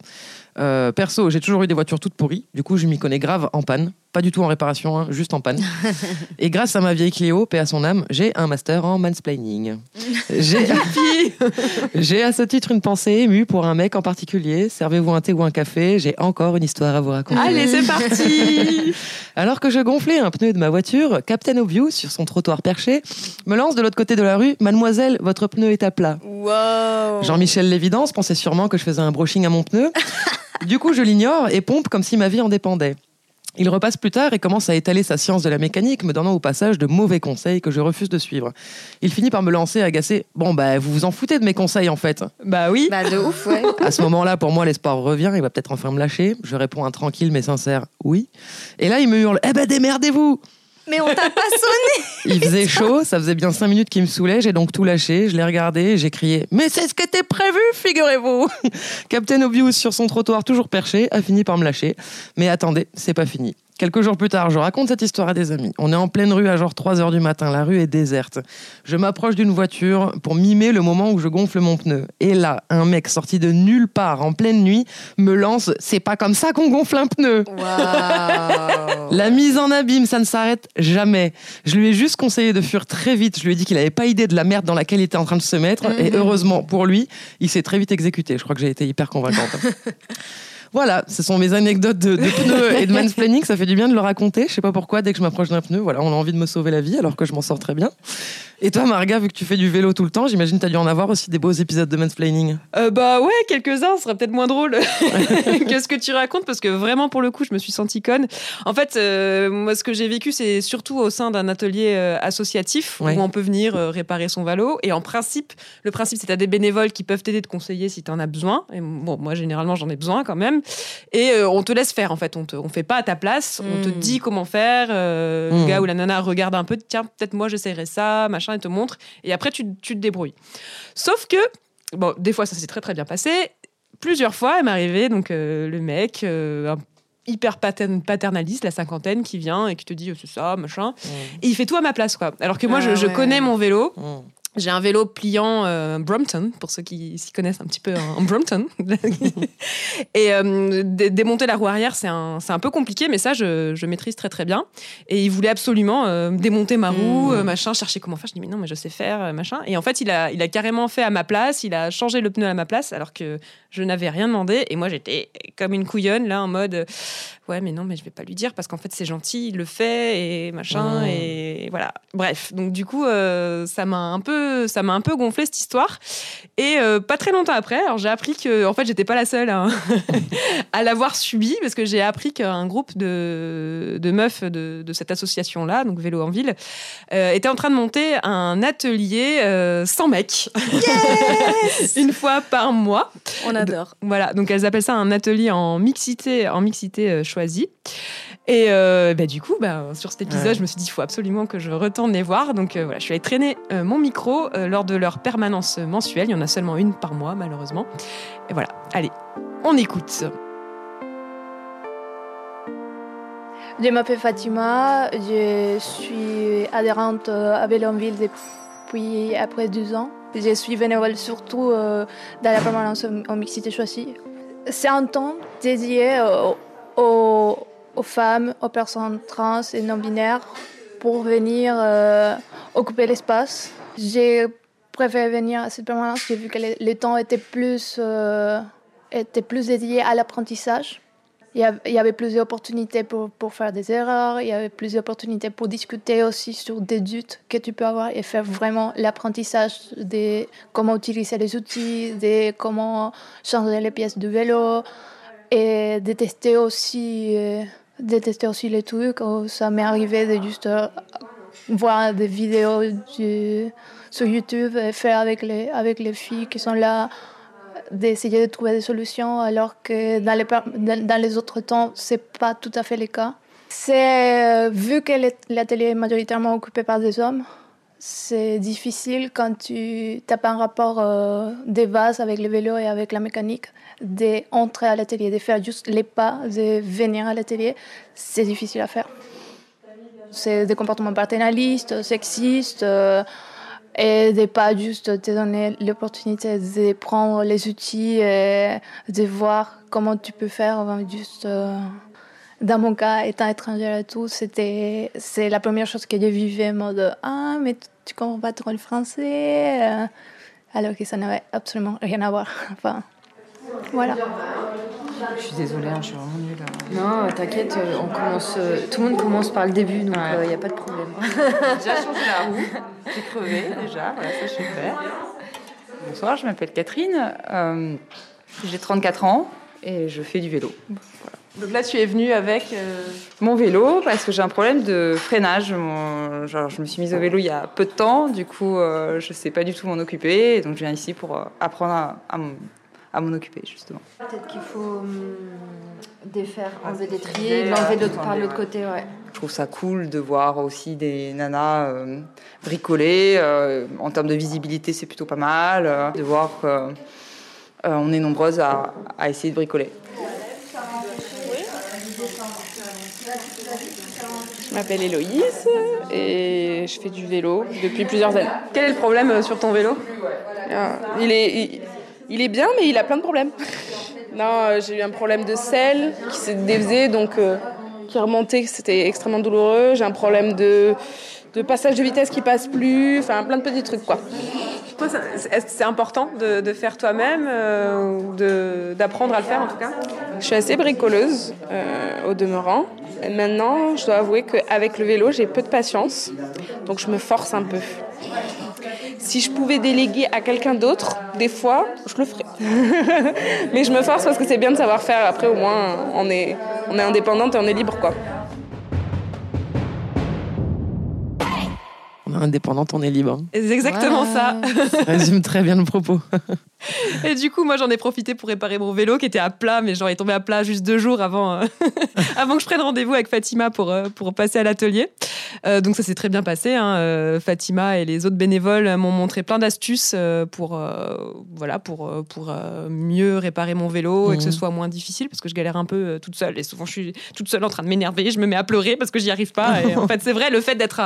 Euh, perso, j'ai toujours eu des voitures toutes pourries. Du coup, je m'y connais grave en panne. Pas du tout en réparation, hein, juste en panne. et grâce à ma vieille Cléo, paix à son âme, j'ai un master en mansplaining. J'ai à ce titre une pensée émue pour un mec en particulier. Servez-vous un thé ou un café, j'ai encore une histoire à vous raconter. Allez, c'est parti Alors que je gonflais un pneu de ma voiture, Captain Obvious, sur son trottoir perché, me lance de l'autre côté de la rue Mademoiselle, votre pneu est à plat. Wow Jean-Michel Lévidence pensait sûrement que je faisais un brushing à mon pneu. Du coup, je l'ignore et pompe comme si ma vie en dépendait. Il repasse plus tard et commence à étaler sa science de la mécanique, me donnant au passage de mauvais conseils que je refuse de suivre. Il finit par me lancer agacé. Bon, bah, vous vous en foutez de mes conseils en fait. Bah oui. Bah de ouf, ouais. À ce moment-là, pour moi, l'espoir revient. Il va peut-être enfin me lâcher. Je réponds un tranquille mais sincère oui. Et là, il me hurle Eh ben, démerdez-vous Mais on t'a pas sonné Il faisait chaud, ça faisait bien cinq minutes qu'il me saoulait, j'ai donc tout lâché, je l'ai regardé, j'ai crié « Mais c'est ce qui était prévu, figurez-vous !» Captain Obvious sur son trottoir toujours perché a fini par me lâcher. Mais attendez, c'est pas fini. Quelques jours plus tard, je raconte cette histoire à des amis. On est en pleine rue à genre 3 heures du matin, la rue est déserte. Je m'approche d'une voiture pour mimer le moment où je gonfle mon pneu. Et là, un mec sorti de nulle part en pleine nuit me lance « C'est pas comme ça qu'on gonfle un pneu !» La mise en abîme, ça ne s'arrête jamais. Je lui ai juste conseillé de fuir très vite. Je lui ai dit qu'il n'avait pas idée de la merde dans laquelle il était en train de se mettre. Et heureusement pour lui, il s'est très vite exécuté. Je crois que j'ai été hyper convaincante. Voilà, ce sont mes anecdotes de, de pneus et de mansplaining. Ça fait du bien de le raconter. Je sais pas pourquoi, dès que je m'approche d'un pneu, voilà, on a envie de me sauver la vie alors que je m'en sors très bien. Et toi, Marga, vu que tu fais du vélo tout le temps, j'imagine que tu as dû en avoir aussi des beaux épisodes de mansplaining. Euh, bah ouais, quelques-uns, ce serait peut-être moins drôle que ce que tu racontes, parce que vraiment, pour le coup, je me suis sentie conne. En fait, euh, moi, ce que j'ai vécu, c'est surtout au sein d'un atelier euh, associatif Ouais. où on peut venir euh, réparer son vélo. Et en principe, le principe, c'est que tu as des bénévoles qui peuvent t'aider, te conseiller si tu en as besoin. Et bon, moi, généralement, j'en ai besoin quand même. Et on te laisse faire, en fait. On te, on fait pas à ta place. On te Mm. dit comment faire. Le gars ou la nana regarde un peu, tiens, peut-être moi, j'essaierai ça, machin, et te montre. Et après, tu, tu te débrouilles. Sauf que, bon, des fois, ça s'est très très bien passé. Plusieurs fois, il m'est arrivé, donc euh, le mec, euh, un hyper patern- paternaliste, la cinquantaine, qui vient et qui te dit euh, c'est ça, machin. Et il fait tout à ma place, quoi. Alors que moi, Ah je, je ouais. connais mon vélo. Mmh. J'ai un vélo pliant euh, Brompton, pour ceux qui s'y connaissent un petit peu en, en Brompton. et euh, dé- démonter la roue arrière, c'est un, un peu compliqué, mais ça, je, je maîtrise très très bien. Et il voulait absolument euh, démonter ma roue, Mmh. machin, chercher comment faire. Je dis, mais non, mais je sais faire, machin. Et en fait, il a, il a carrément fait à ma place, il a changé le pneu à ma place, alors que je n'avais rien demandé. Et moi, j'étais comme une couillonne, là, en mode, euh, ouais, mais non, mais je vais pas lui dire, parce qu'en fait, c'est gentil, il le fait, et machin, Mmh. et voilà. Bref, donc du coup, euh, ça m'a un peu, ça m'a un peu gonflé cette histoire. Et euh, pas très longtemps après, alors j'ai appris que, en fait, j'étais pas la seule à, à l'avoir subi, parce que j'ai appris qu'un groupe de, de meufs de, de cette association-là, donc Vélo en Ville, euh, était en train de monter un atelier sans mec, une fois par mois. On Voilà, donc elles appellent ça un atelier en mixité, en mixité euh, choisie. Et euh, bah, du coup, bah, sur cet épisode, Ouais. je me suis dit, il faut absolument que je retourne les voir. Donc euh, voilà, je suis allée traîner euh, mon micro euh, lors de leur permanence mensuelle. Il y en a seulement une par mois, malheureusement. Et voilà, allez, on écoute. Je m'appelle Fatima, je suis adhérente à Bellonville depuis après deux ans. Je suis bénévole surtout euh, dans la permanence en mixité choisie. C'est un temps dédié aux, femmes, aux personnes trans et non-binaires pour venir euh, occuper l'espace. J'ai préféré venir à cette permanence, j'ai vu que les temps étaient plus, euh, étaient plus dédiés à l'apprentissage. Il y avait plus d'opportunités pour, pour faire des erreurs, il y avait plus d'opportunités pour discuter aussi sur des doutes que tu peux avoir et faire vraiment l'apprentissage de comment utiliser les outils, de comment changer les pièces du vélo et de tester aussi, euh, de tester aussi les trucs. Oh, Ça m'est arrivé de juste euh, voir des vidéos sur YouTube et faire avec les, avec les filles qui sont là d'essayer de trouver des solutions alors que dans les, dans les autres temps, c'est pas tout à fait le cas. C'est, euh, vu que l'at- l'atelier est majoritairement occupé par des hommes, c'est difficile quand tu n'as pas un rapport euh, de base avec le vélo et avec la mécanique, d'entrer à l'atelier, de faire juste les pas, de venir à l'atelier. C'est difficile à faire. C'est des comportements paternalistes, sexistes, euh, et de pas juste te donner l'opportunité de prendre les outils et de voir comment tu peux faire. Juste, euh, dans mon cas, étant étrangère et tout, c'était, c'est la première chose que j'ai vivue en mode Ah, mais tu- tu comprends pas trop le français. euh, Alors que ça n'avait absolument rien à voir. Enfin, voilà. Je suis désolée, hein, je suis vraiment nulle. Non, euh, t'inquiète, euh, on commence, euh, tout le monde commence par le début, donc il n'y a pas de problème. J'ai déjà changé la roue, j'ai crevé déjà, voilà, ça je faire. Bonsoir, je m'appelle Catherine, euh, j'ai 34 ans et je fais du vélo. Donc là, tu es venue avec. euh, Mon vélo, parce que j'ai un problème de freinage. Mon- genre, je me suis mise au vélo il y a peu de temps, du coup, euh, je sais pas du tout m'en occuper, et donc je viens ici pour euh, apprendre à, à m'en occuper, justement. Peut-être qu'il faut hum, défaire, enlever des trier, triers, l'enlever de euh, l'autre- par l'autre côté, ouais. Je trouve ça cool de voir aussi des nanas euh, bricoler. euh, en termes de visibilité, c'est plutôt pas mal. euh, de voir qu'on est nombreuses à, à essayer de bricoler. Je m'appelle Héloïse et je fais du vélo depuis plusieurs années. Quel est le problème sur ton vélo? Ah, Il est, il, il est bien, mais il a plein de problèmes. Non, euh, j'ai eu un problème de selle qui s'est défaisé, donc euh, qui remontait, c'était extrêmement douloureux. J'ai un problème de, de passage de vitesse qui passe plus, enfin plein de petits trucs quoi. Est-ce que c'est important de, de faire toi-même euh, ou d'apprendre à le faire en tout cas? Je suis assez bricoleuse euh, au demeurant. Et maintenant, je dois avouer qu'avec le vélo, j'ai peu de patience, donc je me force un peu. Si je pouvais déléguer à quelqu'un d'autre, des fois, je le ferais. Mais je me force parce que c'est bien de savoir faire. Après, au moins, on est, on est indépendante et on est libre, quoi. On est indépendante, on est libre. C'est exactement ça. Ça résume très bien le propos. Et du coup, moi, j'en ai profité pour réparer mon vélo qui était à plat, mais genre, il est tombé à plat juste deux jours avant, euh, avant que je prenne rendez-vous avec Fatima pour, euh, pour passer à l'atelier. Euh, donc ça s'est très bien passé. hein. Fatima et les autres bénévoles m'ont montré plein d'astuces pour, voilà, pour, pour mieux réparer mon vélo et que ce Mhm. soit moins difficile parce que je galère un peu toute seule et souvent je suis toute seule en train de m'énerver. Je me mets à pleurer parce que j'y arrive pas. Et en fait, c'est vrai, le fait d'être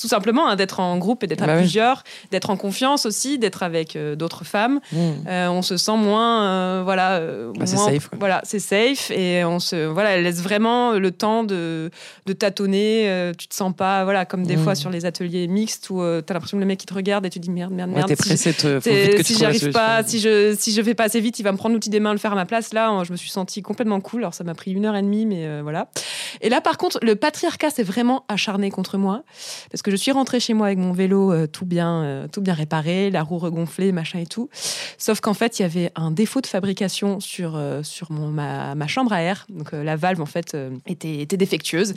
tout simplement hein, d'être en groupe et d'être Bah à oui. plusieurs, d'être en confiance aussi, d'être avec d'autres femmes. Euh, on se sent moins, euh, voilà, euh, Bah, moins- safe, voilà, c'est safe et on se, voilà, elle laisse vraiment le temps de, de tâtonner. tu te sens pas, voilà, comme des Mm. fois sur les ateliers mixtes où tu as l'impression que le mec il te regarde et tu dis merde, merde, Ouais, merde. t'es si te- si la j'arrive pas, si je, si je fais pas assez vite, il va me prendre l'outil des mains, le faire à ma place. Là, je me suis sentie complètement cool. Alors ça m'a pris une heure et demie, mais euh, voilà. Et là, par contre, le patriarcat s'est vraiment acharné contre moi parce que je suis rentrée chez moi avec mon vélo euh, tout bien, euh, tout bien réparé, la roue regonflée, machin et tout. Sauf qu'en fait, il y avait un défaut de fabrication sur euh, sur mon ma, ma chambre à air. Donc euh, la valve en fait euh, était était défectueuse.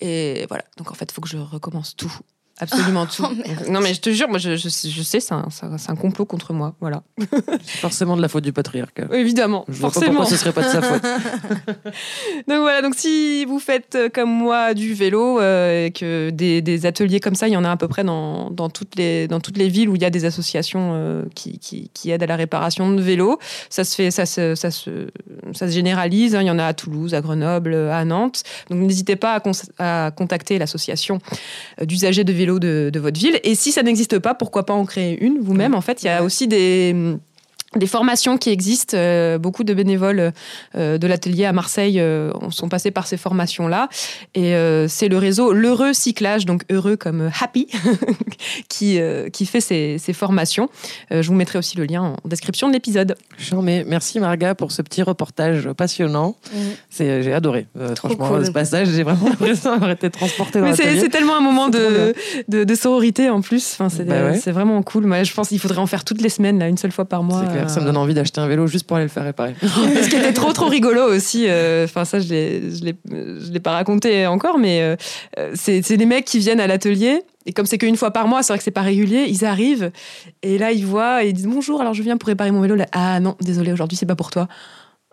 Et voilà. Donc en fait, il faut que je recommence tout. Absolument tout. Oh, merde. non mais je te jure, moi je, je, je sais, c'est un, c'est un- complot contre moi, voilà. C'est forcément de la faute du patriarcat. Évidemment, Je vois pas forcément. pourquoi ce serait pas de sa faute. Donc voilà, donc si vous faites comme moi du vélo euh, et que des, des ateliers comme ça, il y en a à peu près dans, dans, toutes, les, dans toutes les villes où il y a des associations euh, qui, qui, qui aident à la réparation de vélos. Ça se fait, ça se, ça se, ça se généralise. hein. Il y en a à Toulouse, à Grenoble, à Nantes. Donc n'hésitez pas à, à contacter l'association euh, d'usagers de vélos de, de votre ville. Et si ça n'existe pas, pourquoi pas en créer une vous-même En fait, il y a aussi des des formations qui existent. Euh, beaucoup de bénévoles euh, de l'atelier à Marseille euh, sont passés par ces formations-là. Et euh, c'est le réseau L'Heureux Cyclage, donc heureux comme happy, qui, euh, qui fait ces, ces formations. Euh, je vous mettrai aussi le lien en description de l'épisode. Charmé. Merci Marga pour ce petit reportage passionnant. C'est, j'ai adoré. Euh, franchement, cool. ce passage, j'ai vraiment l'impression d'avoir été transporté dans Mais c'est, l'atelier. c'est tellement un moment de, de, de sororité en plus. Enfin, c'est, Bah ouais. c'est vraiment cool. Moi, je pense qu'il faudrait en faire toutes les semaines, là, une seule fois par mois. C'est clair, ça me donne envie d'acheter un vélo juste pour aller le faire réparer. Ce qui était trop trop rigolo aussi, euh, enfin ça je je l'ai pas raconté encore, mais euh, c'est des mecs qui viennent à l'atelier et comme c'est qu'une fois par mois, c'est vrai que c'est pas régulier, ils arrivent et là ils voient et ils disent bonjour, alors je viens pour réparer mon vélo. Ah non, désolé, aujourd'hui c'est pas pour toi.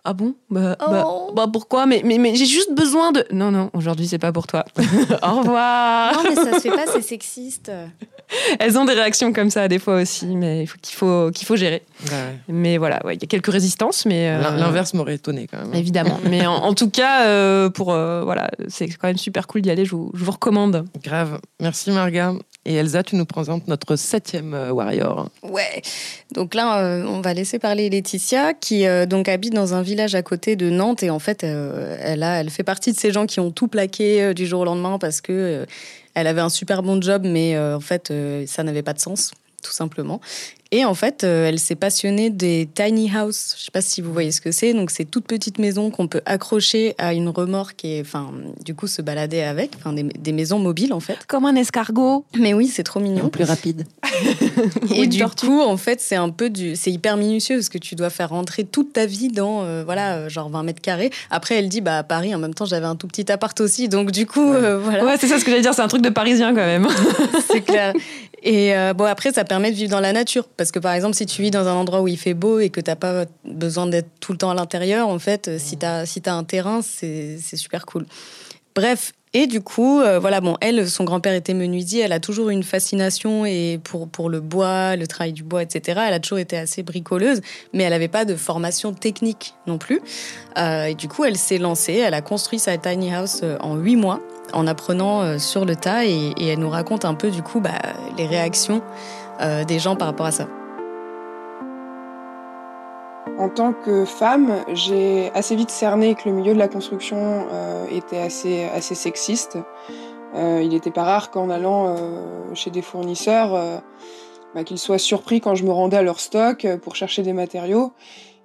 Ah bon? Bah, bah, bah, pourquoi? Mais, mais, mais j'ai juste besoin de... Non, non, aujourd'hui c'est pas pour toi. Au revoir Non, mais ça se fait pas, c'est sexiste. Elles ont des réactions comme ça des fois aussi, mais il faut qu'il faut, qu'il faut gérer. Mais voilà, ouais, il y a quelques résistances, mais... euh, L'in- L'inverse m'aurait étonné quand même. Évidemment. Mais en, en tout cas, euh, pour euh, voilà, c'est quand même super cool d'y aller. Je vous, je vous recommande. Grave. Merci Marga. Et Elsa, tu nous présentes notre septième euh, warrior. Ouais. Donc là, euh, on va laisser parler Laetitia, qui euh, donc habite dans un village à côté de Nantes et en fait, elle a, elle fait partie de ces gens qui ont tout plaqué du jour au lendemain parce que elle avait un super bon job, mais en fait, ça n'avait pas de sens, tout simplement. Et en fait, euh, elle s'est passionnée des tiny house. Je sais pas si vous voyez ce que c'est. Donc, c'est toutes petites maisons qu'on peut accrocher à une remorque et, enfin, du coup, se balader avec. Enfin, des, des maisons mobiles, en fait. Comme un escargot. Mais oui, c'est trop mignon. Plus rapide. Et du coup, en fait, c'est un peu du, c'est hyper minutieux parce que tu dois faire rentrer toute ta vie dans, euh, voilà, euh, genre 20 mètres carrés. Après, elle dit, bah à Paris, en même temps, j'avais un tout petit appart aussi, donc du coup, euh, voilà. Ouais, c'est ça ce que j'allais dire. C'est un truc de parisien quand même. c'est clair. Et euh, bon, après, ça permet de vivre dans la nature. Parce que par exemple, si tu vis dans un endroit où il fait beau et que t'as pas besoin d'être tout le temps à l'intérieur, en fait, euh, si t'as si as un terrain, c'est super cool. Bref. Et du coup, euh, voilà, bon, elle, son grand-père était menuisier, elle a toujours une fascination et pour, pour le bois, le travail du bois, etc. Elle a toujours été assez bricoleuse, mais elle n'avait pas de formation technique non plus. Euh, et du coup, elle s'est lancée, elle a construit sa tiny house en huit mois en apprenant sur le tas et, et elle nous raconte un peu du coup bah, les réactions euh, des gens par rapport à ça. En tant que femme, j'ai assez vite cerné que le milieu de la construction euh, était assez, sexiste. Euh, il n'était pas rare qu'en allant chez des fournisseurs, bah, qu'ils soient surpris quand je me rendais à leur stock pour chercher des matériaux.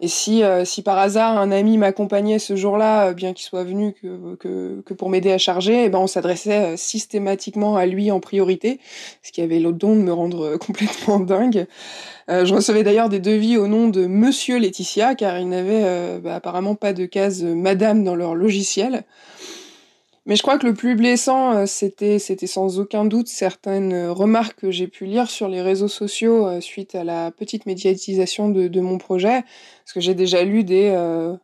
Et si, euh, si par hasard un ami m'accompagnait ce jour-là, euh, bien qu'il soit venu que, pour m'aider à charger, eh ben on s'adressait euh, systématiquement à lui en priorité, ce qui avait le don de me rendre complètement dingue. Je recevais d'ailleurs des devis au nom de Monsieur Laetitia, car ils n'avaient euh, bah, apparemment pas de case Madame dans leur logiciel. Mais je crois que le plus blessant, euh, c'était, c'était sans aucun doute certaines euh, remarques que j'ai pu lire sur les réseaux sociaux euh, suite à la petite médiatisation de, de mon projet. Parce que j'ai déjà lu des, euh,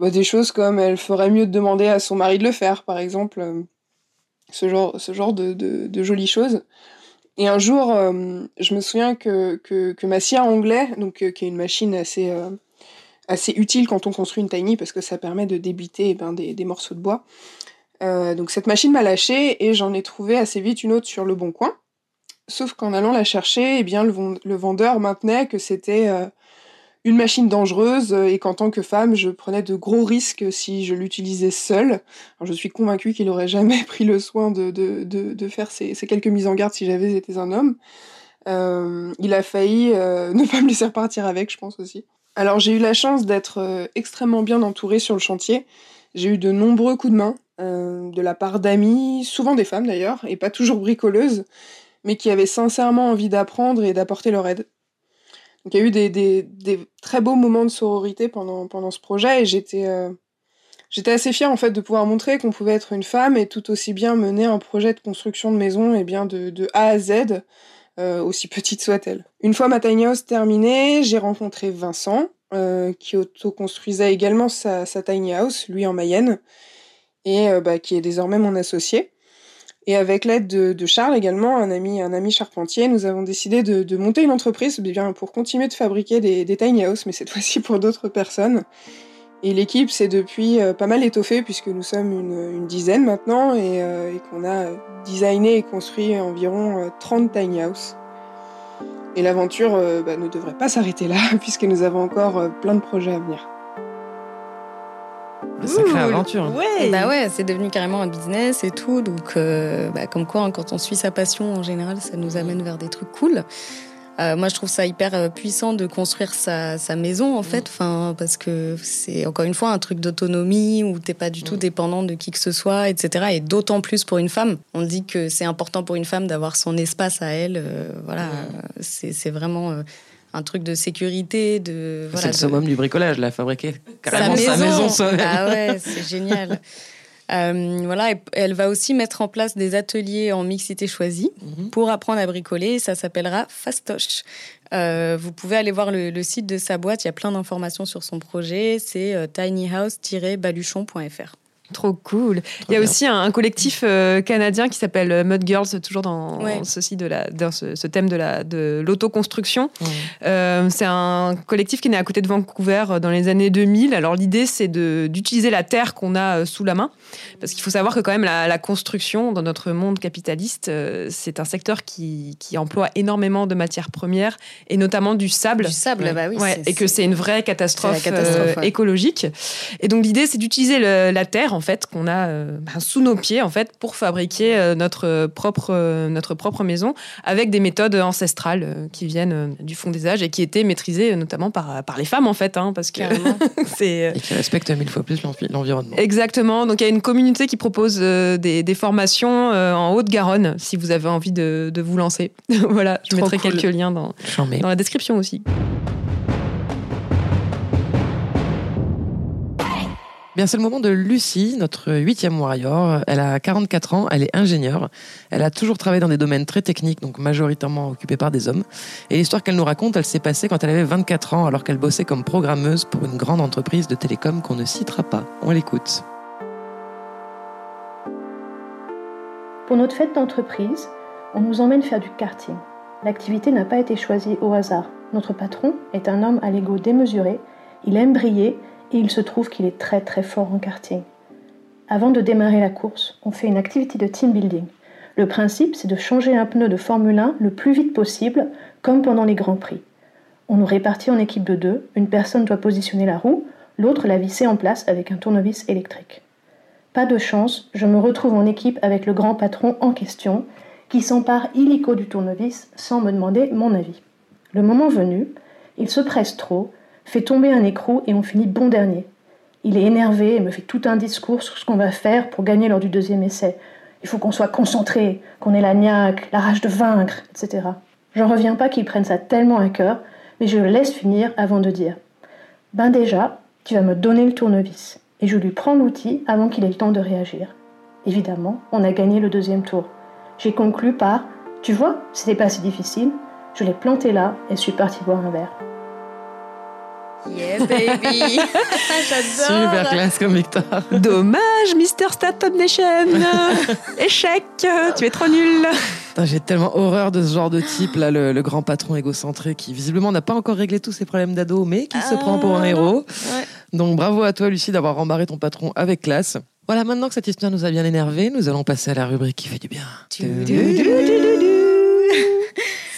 bah, des choses comme elle ferait mieux de demander à son mari de le faire, par exemple. ce genre, ce genre de, de, jolies choses. Et un jour, je me souviens que, que, que, ma scie à anglais, donc, qui est une machine assez, assez utile quand on construit une tiny, parce que ça permet de débiter eh ben, des, des, morceaux de bois. Donc cette machine m'a lâché et j'en ai trouvé assez vite une autre sur le bon coin. Sauf qu'en allant la chercher, eh bien, le, vendeur maintenait que c'était euh, une machine dangereuse euh, et qu'en tant que femme, je prenais de gros risques si je l'utilisais seule. je suis convaincue qu'il n'aurait jamais pris le soin de, de, faire ces, quelques mises en garde si j'avais été un homme. Euh, il a failli ne pas me laisser repartir avec, je pense aussi. Alors j'ai eu la chance d'être extrêmement bien entourée sur le chantier. J'ai eu de nombreux coups de main de la part d'amis, souvent des femmes d'ailleurs, et pas toujours bricoleuses, mais qui avaient sincèrement envie d'apprendre et d'apporter leur aide. Donc il y a eu des, très beaux moments de sororité pendant, ce projet et j'étais euh, j'étais assez fière en fait de pouvoir montrer qu'on pouvait être une femme et tout aussi bien mener un projet de construction de maison et bien de, A à Z, euh, aussi petite soit-elle. Une fois ma tiny house terminée, j'ai rencontré Vincent, euh, qui auto-construisait également sa, sa, tiny house, lui en Mayenne, et euh, bah, qui est désormais mon associé. Et avec l'aide de, Charles également, un ami, un ami charpentier, nous avons décidé de, monter une entreprise eh pour continuer de fabriquer des, des tiny houses, mais cette fois-ci pour d'autres personnes. Et l'équipe s'est depuis euh, pas mal étoffée puisque nous sommes une, dizaine maintenant euh, et, qu'on a designé et construit environ 30 euh, tiny houses. Et l'aventure bah, ne devrait pas s'arrêter là puisque nous avons encore plein de projets à venir. Sacrée aventure. Ouais. Bah ouais, c'est devenu carrément un business et tout. Donc, euh, bah, comme quoi, hein, quand on suit sa passion, en général, ça nous amène vers des trucs cool. Euh, moi, je trouve ça hyper euh, puissant de construire sa, sa maison, en fait, enfin, parce que c'est encore une fois un truc d'autonomie où t'es pas du tout dépendant de qui que ce soit, etc. Et d'autant plus pour une femme. On dit que c'est important pour une femme d'avoir son espace à elle. voilà, c'est vraiment un truc de sécurité, de voilà. C'est le summum du bricolage, la fabriquer carrément sa maison. Sa maison ah ouais, c'est génial. Euh, voilà, elle va aussi mettre en place des ateliers en mixité choisie mhm. pour apprendre à bricoler. Ça s'appellera Fastoche. Euh, vous pouvez aller voir le, site de sa boîte. Il y a plein d'informations sur son projet. C'est euh, tinyhouse-baluchon.fr. Trop cool. il y a aussi un, collectif euh, canadien qui s'appelle euh, Mud Girls, toujours dans, ceci de la, dans ce, thème de, la, de l'autoconstruction. Euh, c'est un collectif qui est né à côté de Vancouver dans les années 2000. Alors l'idée, c'est d'utiliser la terre qu'on a sous la main. Parce qu'il faut savoir que quand même la, construction dans notre monde capitaliste, c'est un secteur qui, qui, emploie énormément de matières premières et notamment du sable. Du sable, bah oui. et que c'est une vraie catastrophe, écologique. Et donc l'idée, c'est d'utiliser la terre en fait qu'on a euh, ben, sous nos pieds en fait pour fabriquer euh, notre propre euh, notre propre maison avec des méthodes ancestrales qui viennent du fond des âges et qui étaient maîtrisées notamment par par les femmes en fait hein, parce que c'est et qui respectent mille fois plus l'environnement. Exactement. Donc il y a une communauté qui propose des, des, formations en Haute-Garonne si vous avez envie de, de vous lancer. voilà, je mettrai quelques liens dans, dans la description aussi. C'est le moment de Lucie, notre huitième warrior. Elle a 44 ans, elle est ingénieure. Elle a toujours travaillé dans des domaines très techniques, donc majoritairement occupés par des hommes. Et l'histoire qu'elle nous raconte, elle s'est passée quand elle avait 24 ans, alors qu'elle bossait comme programmeuse pour une grande entreprise de télécom qu'on ne citera pas. On l'écoute. Pour notre fête d'entreprise, on nous emmène faire du karting. L'activité n'a pas été choisie au hasard. Notre patron est un homme à l'ego démesuré. Il aime briller et il se trouve qu'il est très très fort en karting. Avant de démarrer la course, on fait une activité de team building. Le principe, c'est de changer un pneu de Formule 1 le plus vite possible, comme pendant les Grands Prix. On nous répartit en équipe de deux, une personne doit positionner la roue, l'autre la visser en place avec un tournevis électrique. Pas de chance, je me retrouve en équipe avec le grand patron en question, qui s'empare illico du tournevis sans me demander mon avis. Le moment venu, il se presse trop, fait tomber un écrou et on finit bon dernier. Il est énervé et me fait tout un discours sur ce qu'on va faire pour gagner lors du deuxième essai. Il faut qu'on soit concentré, qu'on ait la niaque, la rage de vaincre, etc. J'en reviens pas qu'il prenne ça tellement à cœur, mais je le laisse finir avant de dire Ben déjà, tu vas me donner le tournevis. Et je lui prends l'outil avant qu'il ait le temps de réagir. Évidemment, on a gagné le deuxième tour. J'ai conclu par Tu vois, c'était pas si difficile. Je l'ai planté là et suis parti boire un verre. Yeah, baby J'adore Super classe comme victoire. Dommage, Mister Startup Nation Échec Tu es trop nul J'ai tellement horreur de ce genre de type, là, le, le grand patron égocentré qui visiblement n'a pas encore réglé tous ses problèmes d'ado, mais qui se prend pour un héros. Donc bravo à toi, Lucie, d'avoir rembarré ton patron avec classe. Voilà, maintenant que cette histoire nous a bien énervé, nous allons passer à la rubrique qui fait du bien.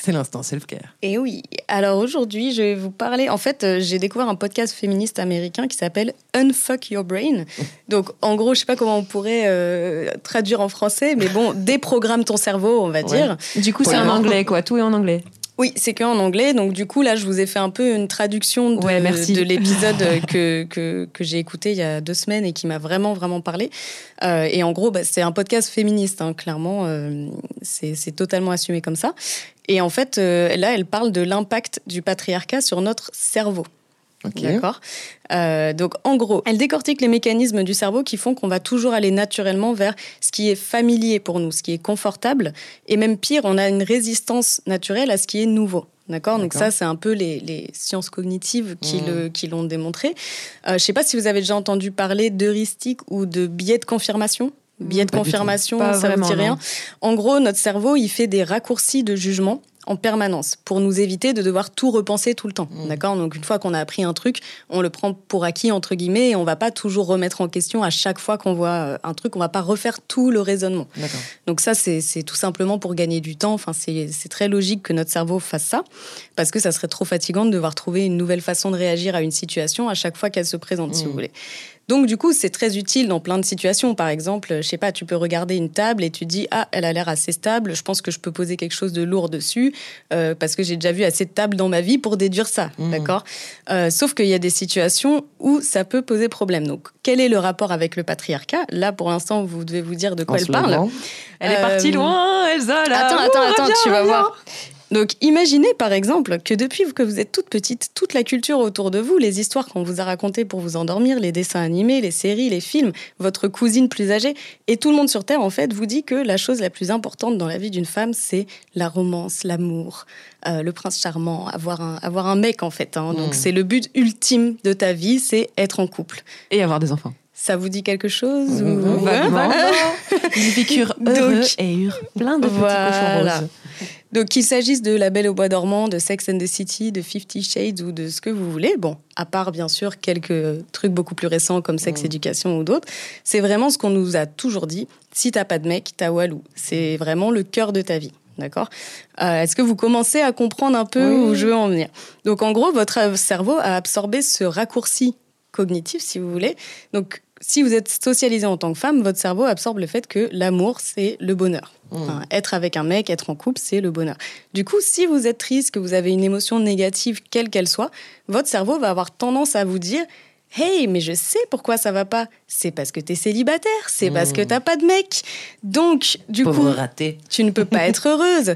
C'est l'instant self-care. Et oui. Alors aujourd'hui, je vais vous parler. En fait, euh, j'ai découvert un podcast féministe américain qui s'appelle Unfuck Your Brain. Donc, en gros, je sais pas comment on pourrait euh, traduire en français, mais bon, déprogramme ton cerveau, on va dire. Du coup, c'est en anglais, quoi. Tout est en anglais. Oui, c'est qu'en anglais. Donc, du coup, là, je vous ai fait un peu une traduction de, Ouais, merci. de l'épisode que, que, que j'ai écouté il y a deux semaines et qui m'a vraiment, vraiment parlé. Euh, et en gros, bah, c'est un podcast féministe, hein, clairement. euh, c'est c'est totalement assumé comme ça. Et en fait, euh, là, elle parle de l'impact du patriarcat sur notre cerveau. D'accord. Euh, donc, en gros, elle décortique les mécanismes du cerveau qui font qu'on va toujours aller naturellement vers ce qui est familier pour nous, ce qui est confortable. Et même pire, on a une résistance naturelle à ce qui est nouveau. D'accord? Donc, ça, c'est un peu les, les sciences cognitives qui le- qui l'ont démontré. Euh, je ne sais pas si vous avez déjà entendu parler d'heuristique ou de biais de confirmation. Biais de confirmation, ça vous dit rien? En gros, notre cerveau, il fait des raccourcis de jugement en permanence pour nous éviter de devoir tout repenser tout le temps. D'accord? Donc une fois qu'on a appris un truc, on le prend pour acquis entre guillemets et on va pas toujours remettre en question à chaque fois qu'on voit euh, un truc, on va pas refaire tout le raisonnement. Donc ça, c'est tout simplement pour gagner du temps. Enfin, c'est c'est très logique que notre cerveau fasse ça, parce que ça serait trop fatigant de devoir trouver une nouvelle façon de réagir à une situation à chaque fois qu'elle se présente, si vous voulez. Donc du coup, c'est très utile dans plein de situations. Par exemple, je sais pas, tu peux regarder une table et tu te dis ah, elle a l'air assez stable. Je pense que je peux poser quelque chose de lourd dessus euh, parce que j'ai déjà vu assez de tables dans ma vie pour déduire ça, d'accord? Euh, Sauf qu'il y a des situations où ça peut poser problème. Donc, quel est le rapport avec le patriarcat? Là, pour l'instant, vous devez vous dire de quoi En elle parle. Elle est partie Euh, loin, Elsa, là Attends, Ouh, attends, attends, reviens, tu vas reviens. voir. Donc, imaginez par exemple que depuis que vous êtes toute petite, toute la culture autour de vous, les histoires qu'on vous a racontées pour vous endormir, les dessins animés, les séries, les films, votre cousine plus âgée, et tout le monde sur Terre, en fait, vous dit que la chose la plus importante dans la vie d'une femme, c'est la romance, l'amour, euh, le prince charmant, avoir un, avoir un mec, en fait. hein. Donc, Mm. c'est le but ultime de ta vie, c'est être en couple. Et avoir des enfants. Ça vous dit quelque chose ou- Mmh, vaguement. Ils vécurent heureux Donc- et plein de petits cochons Voilà. roses. Donc qu'il s'agisse de La Belle au Bois dormant, de Sex and the City, de Fifty Shades ou de ce que vous voulez, bon, à part bien sûr quelques trucs beaucoup plus récents comme Sex Education ou d'autres, c'est vraiment ce qu'on nous a toujours dit. Si t'as pas de mec, t'as Walou. C'est vraiment le cœur de ta vie. D'accord? Euh, Est-ce que vous commencez à comprendre un peu où je veux en venir? Donc en gros, votre cerveau a absorbé ce raccourci cognitif, si vous voulez. Donc si vous êtes socialisé en tant que femme, votre cerveau absorbe le fait que l'amour, c'est le bonheur. Enfin, être avec un mec, être en couple, c'est le bonheur. Du coup, si vous êtes triste, que vous avez une émotion négative, quelle qu'elle soit, votre cerveau va avoir tendance à vous dire Hey, mais je sais pourquoi ça va pas. C'est parce que t'es célibataire, c'est parce que t'as pas de mec. Donc, du Pauvre coup, raté. tu ne peux pas être heureuse.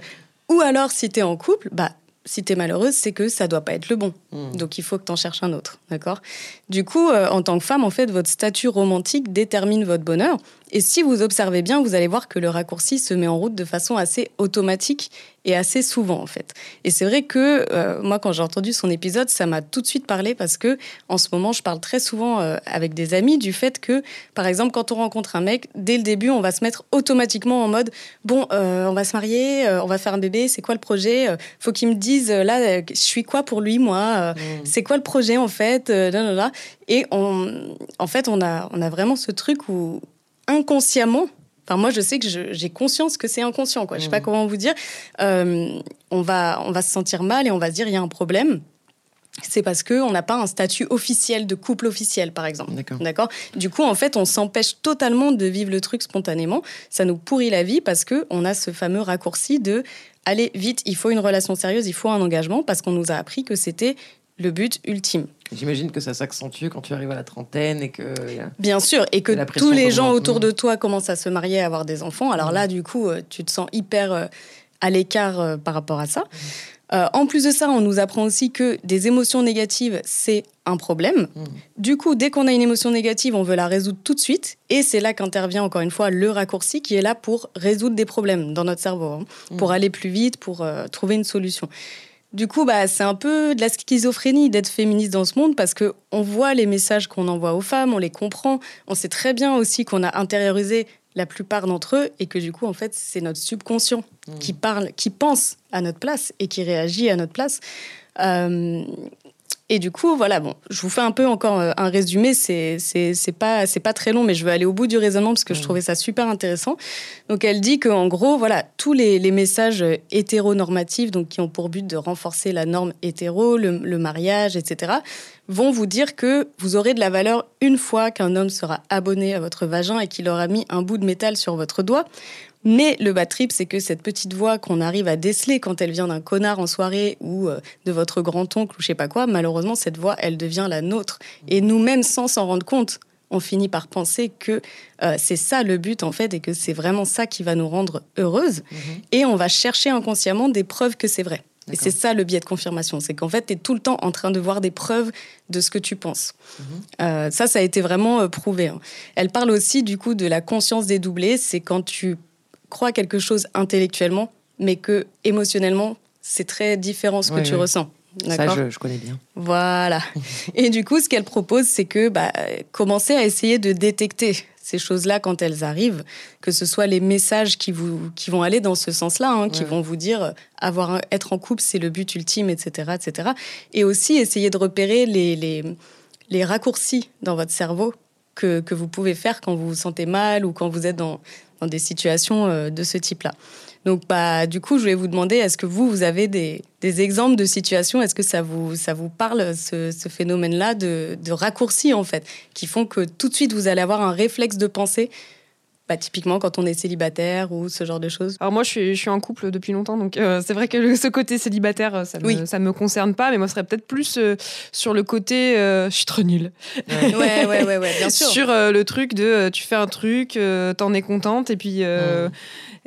Ou alors, si t'es en couple, bah, si t'es malheureuse, c'est que ça doit pas être le bon. Donc, il faut que t'en cherches un autre, d'accord? Du coup, euh, en tant que femme, en fait, votre statut romantique détermine votre bonheur. Et si vous observez bien, vous allez voir que le raccourci se met en route de façon assez automatique et assez souvent, en fait. Et c'est vrai que euh, moi, quand j'ai entendu son épisode, ça m'a tout de suite parlé parce que en ce moment, je parle très souvent euh, avec des amis du fait que, par exemple, quand on rencontre un mec, dès le début, on va se mettre automatiquement en mode bon, euh, on va se marier, on va faire un bébé, c'est quoi le projet Faut qu'il me dise là, je suis quoi pour lui, moi Euh, C'est quoi le projet en fait là, là, là. Et on, en fait, on a, on a vraiment ce truc où inconsciemment. Enfin, moi, je sais que j'ai conscience que c'est inconscient, quoi. Je sais pas comment vous dire. Euh, on va, on va se sentir mal et on va se dire il y a un problème. C'est parce que on n'a pas un statut officiel de couple officiel, par exemple. D'accord? Du coup, en fait, on s'empêche totalement de vivre le truc spontanément. Ça nous pourrit la vie parce que on a ce fameux raccourci de allez vite, il faut une relation sérieuse, il faut un engagement parce qu'on nous a appris que c'était le but ultime. J'imagine que ça s'accentue quand tu arrives à la trentaine et que. Bien sûr, et que tous les gens augmente. autour de toi commencent à se marier, à avoir des enfants. Alors là, du coup, euh, tu te sens hyper euh, à l'écart euh, par rapport à ça. Euh, en plus de ça, on nous apprend aussi que des émotions négatives, c'est un problème. Du coup, dès qu'on a une émotion négative, on veut la résoudre tout de suite. Et c'est là qu'intervient encore une fois le raccourci qui est là pour résoudre des problèmes dans notre cerveau, hein, pour aller plus vite, pour euh, trouver une solution. Du coup, bah, c'est un peu de la schizophrénie d'être féministe dans ce monde parce que on voit les messages qu'on envoie aux femmes, on les comprend, on sait très bien aussi qu'on a intériorisé la plupart d'entre eux et que du coup, en fait, c'est notre subconscient qui parle, qui pense à notre place et qui réagit à notre place. Euh, et du coup, voilà, bon, je vous fais un peu encore euh, un résumé. C'est c'est pas c'est pas très long, mais je veux aller au bout du raisonnement parce que je trouvais ça super intéressant. Donc, elle dit que en gros, voilà, tous les, les messages hétéronormatifs, donc qui ont pour but de renforcer la norme hétéro, le, le mariage, etc., vont vous dire que vous aurez de la valeur une fois qu'un homme sera abonné à votre vagin et qu'il aura mis un bout de métal sur votre doigt. Mais le bad trip, c'est que cette petite voix qu'on arrive à déceler quand elle vient d'un connard en soirée ou euh, de votre grand-oncle ou je sais pas quoi, malheureusement, cette voix, elle devient la nôtre. Et nous-mêmes, sans s'en rendre compte, on finit par penser que euh, c'est ça le but en fait et que c'est vraiment ça qui va nous rendre heureuses. Et on va chercher inconsciemment des preuves que c'est vrai. Et c'est ça le biais de confirmation, c'est qu'en fait, tu es tout le temps en train de voir des preuves de ce que tu penses. Euh, ça, ça a été vraiment euh, prouvé. hein. Elle parle aussi du coup de la conscience dédoublée, c'est quand tu crois quelque chose intellectuellement, mais que émotionnellement, c'est très différent ce que Ouais, tu ouais. ressens. Ça, je, je connais bien. voilà. Et du coup, ce qu'elle propose, c'est que bah, commencez à essayer de détecter ces choses-là quand elles arrivent, que ce soit les messages qui, vous, qui vont aller dans ce sens-là, hein, qui Ouais. vont vous dire euh, avoir être en couple, c'est le but ultime, etc., etc. Et aussi essayer de repérer les, les, les raccourcis dans votre cerveau que, vous pouvez faire quand vous vous sentez mal ou quand vous êtes dans, des situations euh, de ce type-là. Donc, bah, du coup, je voulais vous demander, est-ce que vous, vous avez des, exemples de situations? Est-ce que ça vous, ça vous parle, ce, ce phénomène-là de, de raccourcis, en fait, qui font que tout de suite, vous allez avoir un réflexe de pensée bah, Typiquement, quand on est célibataire ou ce genre de choses. Alors moi, je suis, je suis en couple depuis longtemps, donc euh, c'est vrai que le- ce côté célibataire, euh, ça me, Oui. ça me concerne pas, mais moi, ce serait peut-être plus euh, sur le côté, euh, je suis trop nulle. Ouais, ouais, ouais, ouais, bien sûr. sur euh, le truc de, euh, tu fais un truc, euh, t'en es contente, et puis... euh,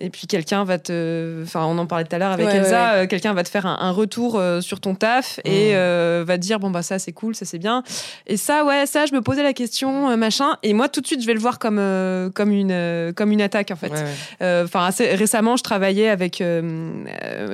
Et puis quelqu'un va te, enfin on en parlait tout à l'heure avec Ouais, Elsa, ouais. euh, quelqu'un va te faire un, un retour euh, sur ton taf et euh, va te dire bon bah ça c'est cool, ça c'est bien. Et ça ouais ça je me posais la question euh, machin et moi tout de suite je vais le voir comme euh, comme une euh, comme une attaque en fait. Ouais, ouais. Euh, assez récemment, je travaillais avec. euh,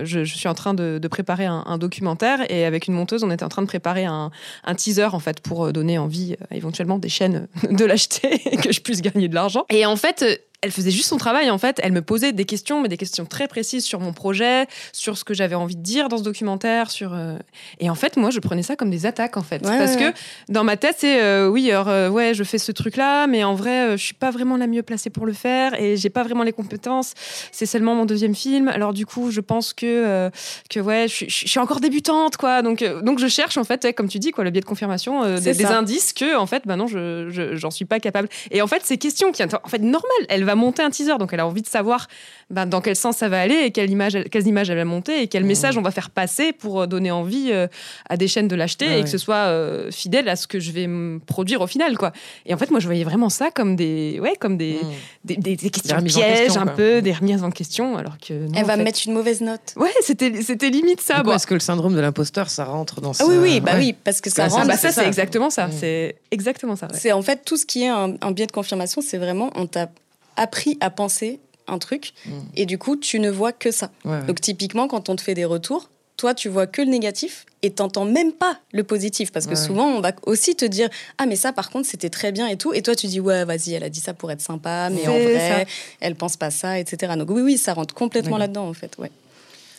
je, je suis en train de, de préparer un, un documentaire et avec une monteuse, on était en train de préparer un, un teaser en fait pour donner envie euh, éventuellement des chaînes de l'acheter et que je puisse gagner de l'argent. Et en fait. Elle faisait juste son travail en fait. Elle me posait des questions, mais des questions très précises sur mon projet, sur ce que j'avais envie de dire dans ce documentaire, sur. euh, Et en fait, moi, je prenais ça comme des attaques en fait, Ouais, parce ouais, que dans ma tête, c'est euh, oui, alors euh, ouais, je fais ce truc-là, mais en vrai, je suis pas vraiment la mieux placée pour le faire et j'ai pas vraiment les compétences. C'est seulement mon deuxième film, alors du coup, je pense que que ouais, je suis- je suis encore débutante, quoi. Donc donc je cherche en fait, ouais, comme tu dis, quoi, le biais de confirmation, des, indices que en fait, bah non, je je- j'en suis pas capable. Et en fait, ces questions qui en fait normal, elle va monter un teaser, donc elle a envie de savoir bah, dans quel sens ça va aller et quelle image, elle- quelles images elle va monter et quel message on va faire passer pour euh, donner envie euh, à des chaînes de l'acheter Ouais, et ouais. que ce soit euh, fidèle à ce que je vais produire au final, quoi. Et en fait, moi, je voyais vraiment ça comme des, ouais, comme des, des, des- des questions pièges question, un peu, des remises en question, alors que non, Elle en va fait- mettre une mauvaise note. Ouais, c'était c'était limite ça. Bon, Est-ce que le syndrome de l'imposteur, ça rentre dans ça Ah oui, oui, bah Ouais. oui, parce que ça que rend. ah bah ça, c'est ça. exactement ça. C'est exactement ça. ouais. C'est en fait tout ce qui est un, un biais de confirmation, c'est vraiment on t'a appris à penser un truc et du coup tu ne vois que ça. Ouais, ouais. Donc typiquement quand on te fait des retours, toi tu vois que le négatif et t'entends même pas le positif parce que Ouais, souvent on va aussi te dire ah mais ça par contre c'était très bien et tout et toi tu dis ouais vas-y elle a dit ça pour être sympa mais en vrai ça. elle pense pas ça etc. Donc oui oui ça rentre complètement là-dedans en fait ouais.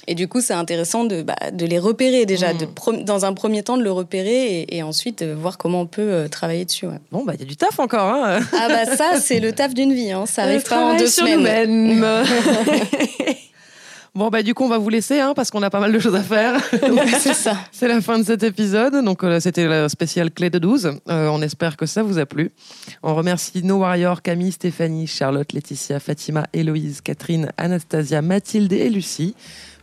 Et du coup, c'est intéressant de, bah, de les repérer déjà, Mm. de pro- dans un premier temps de le repérer et, et ensuite euh, voir comment on peut euh, travailler dessus. ouais. Bon, bah, il y a du taf encore. Hein. Ah bah ça, c'est le taf d'une vie, hein. ça arrive pas en deux sur semaines. Bon, bah, du coup, on va vous laisser hein, parce qu'on a pas mal de choses à faire. Ouais, c'est ça. C'est la fin de cet épisode. Donc, euh, c'était le spécial clé de 12. Euh, on espère que ça vous a plu. On remercie nos warriors Camille, Stéphanie, Charlotte, Laetitia, Fatima, Héloïse, Catherine, Anastasia, Mathilde et Lucie.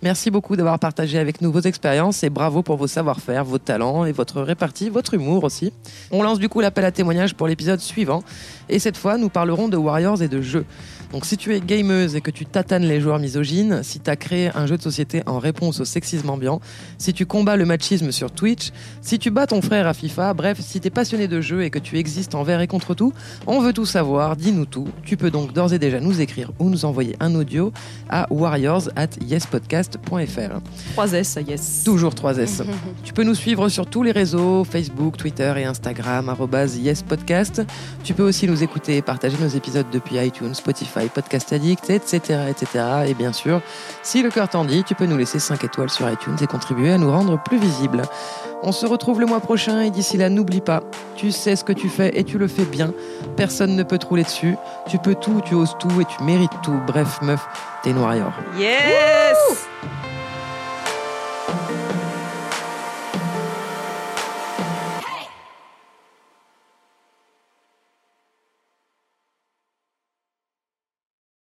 Merci beaucoup d'avoir partagé avec nous vos expériences et bravo pour vos savoir-faire, vos talents et votre répartie, votre humour aussi. On lance du coup l'appel à témoignages pour l'épisode suivant. Et cette fois, nous parlerons de Warriors et de jeux. Donc si tu es gameuse et que tu tatanes les joueurs misogynes, si tu as créer un jeu de société en réponse au sexisme ambiant, si tu combats le machisme sur Twitch, si tu bats ton frère à FIFA, bref, si t'es passionné de jeu et que tu existes envers et contre tout, on veut tout savoir, dis-nous tout. Tu peux donc d'ores et déjà nous écrire ou nous envoyer un audio à warriors at yespodcast.fr. 3S, yes. Toujours 3S. tu peux nous suivre sur tous les réseaux, Facebook, Twitter et Instagram, yespodcast. Tu peux aussi nous écouter et partager nos épisodes depuis iTunes, Spotify, Podcast Addict, etc., etc. Et bien sûr, si le cœur t'en dit, tu peux nous laisser 5 étoiles sur iTunes et contribuer à nous rendre plus visibles. On se retrouve le mois prochain et d'ici là, n'oublie pas, tu sais ce que tu fais et tu le fais bien. Personne ne peut te rouler dessus. Tu peux tout, tu oses tout et tu mérites tout. Bref, meuf, t'es une warrior. Yes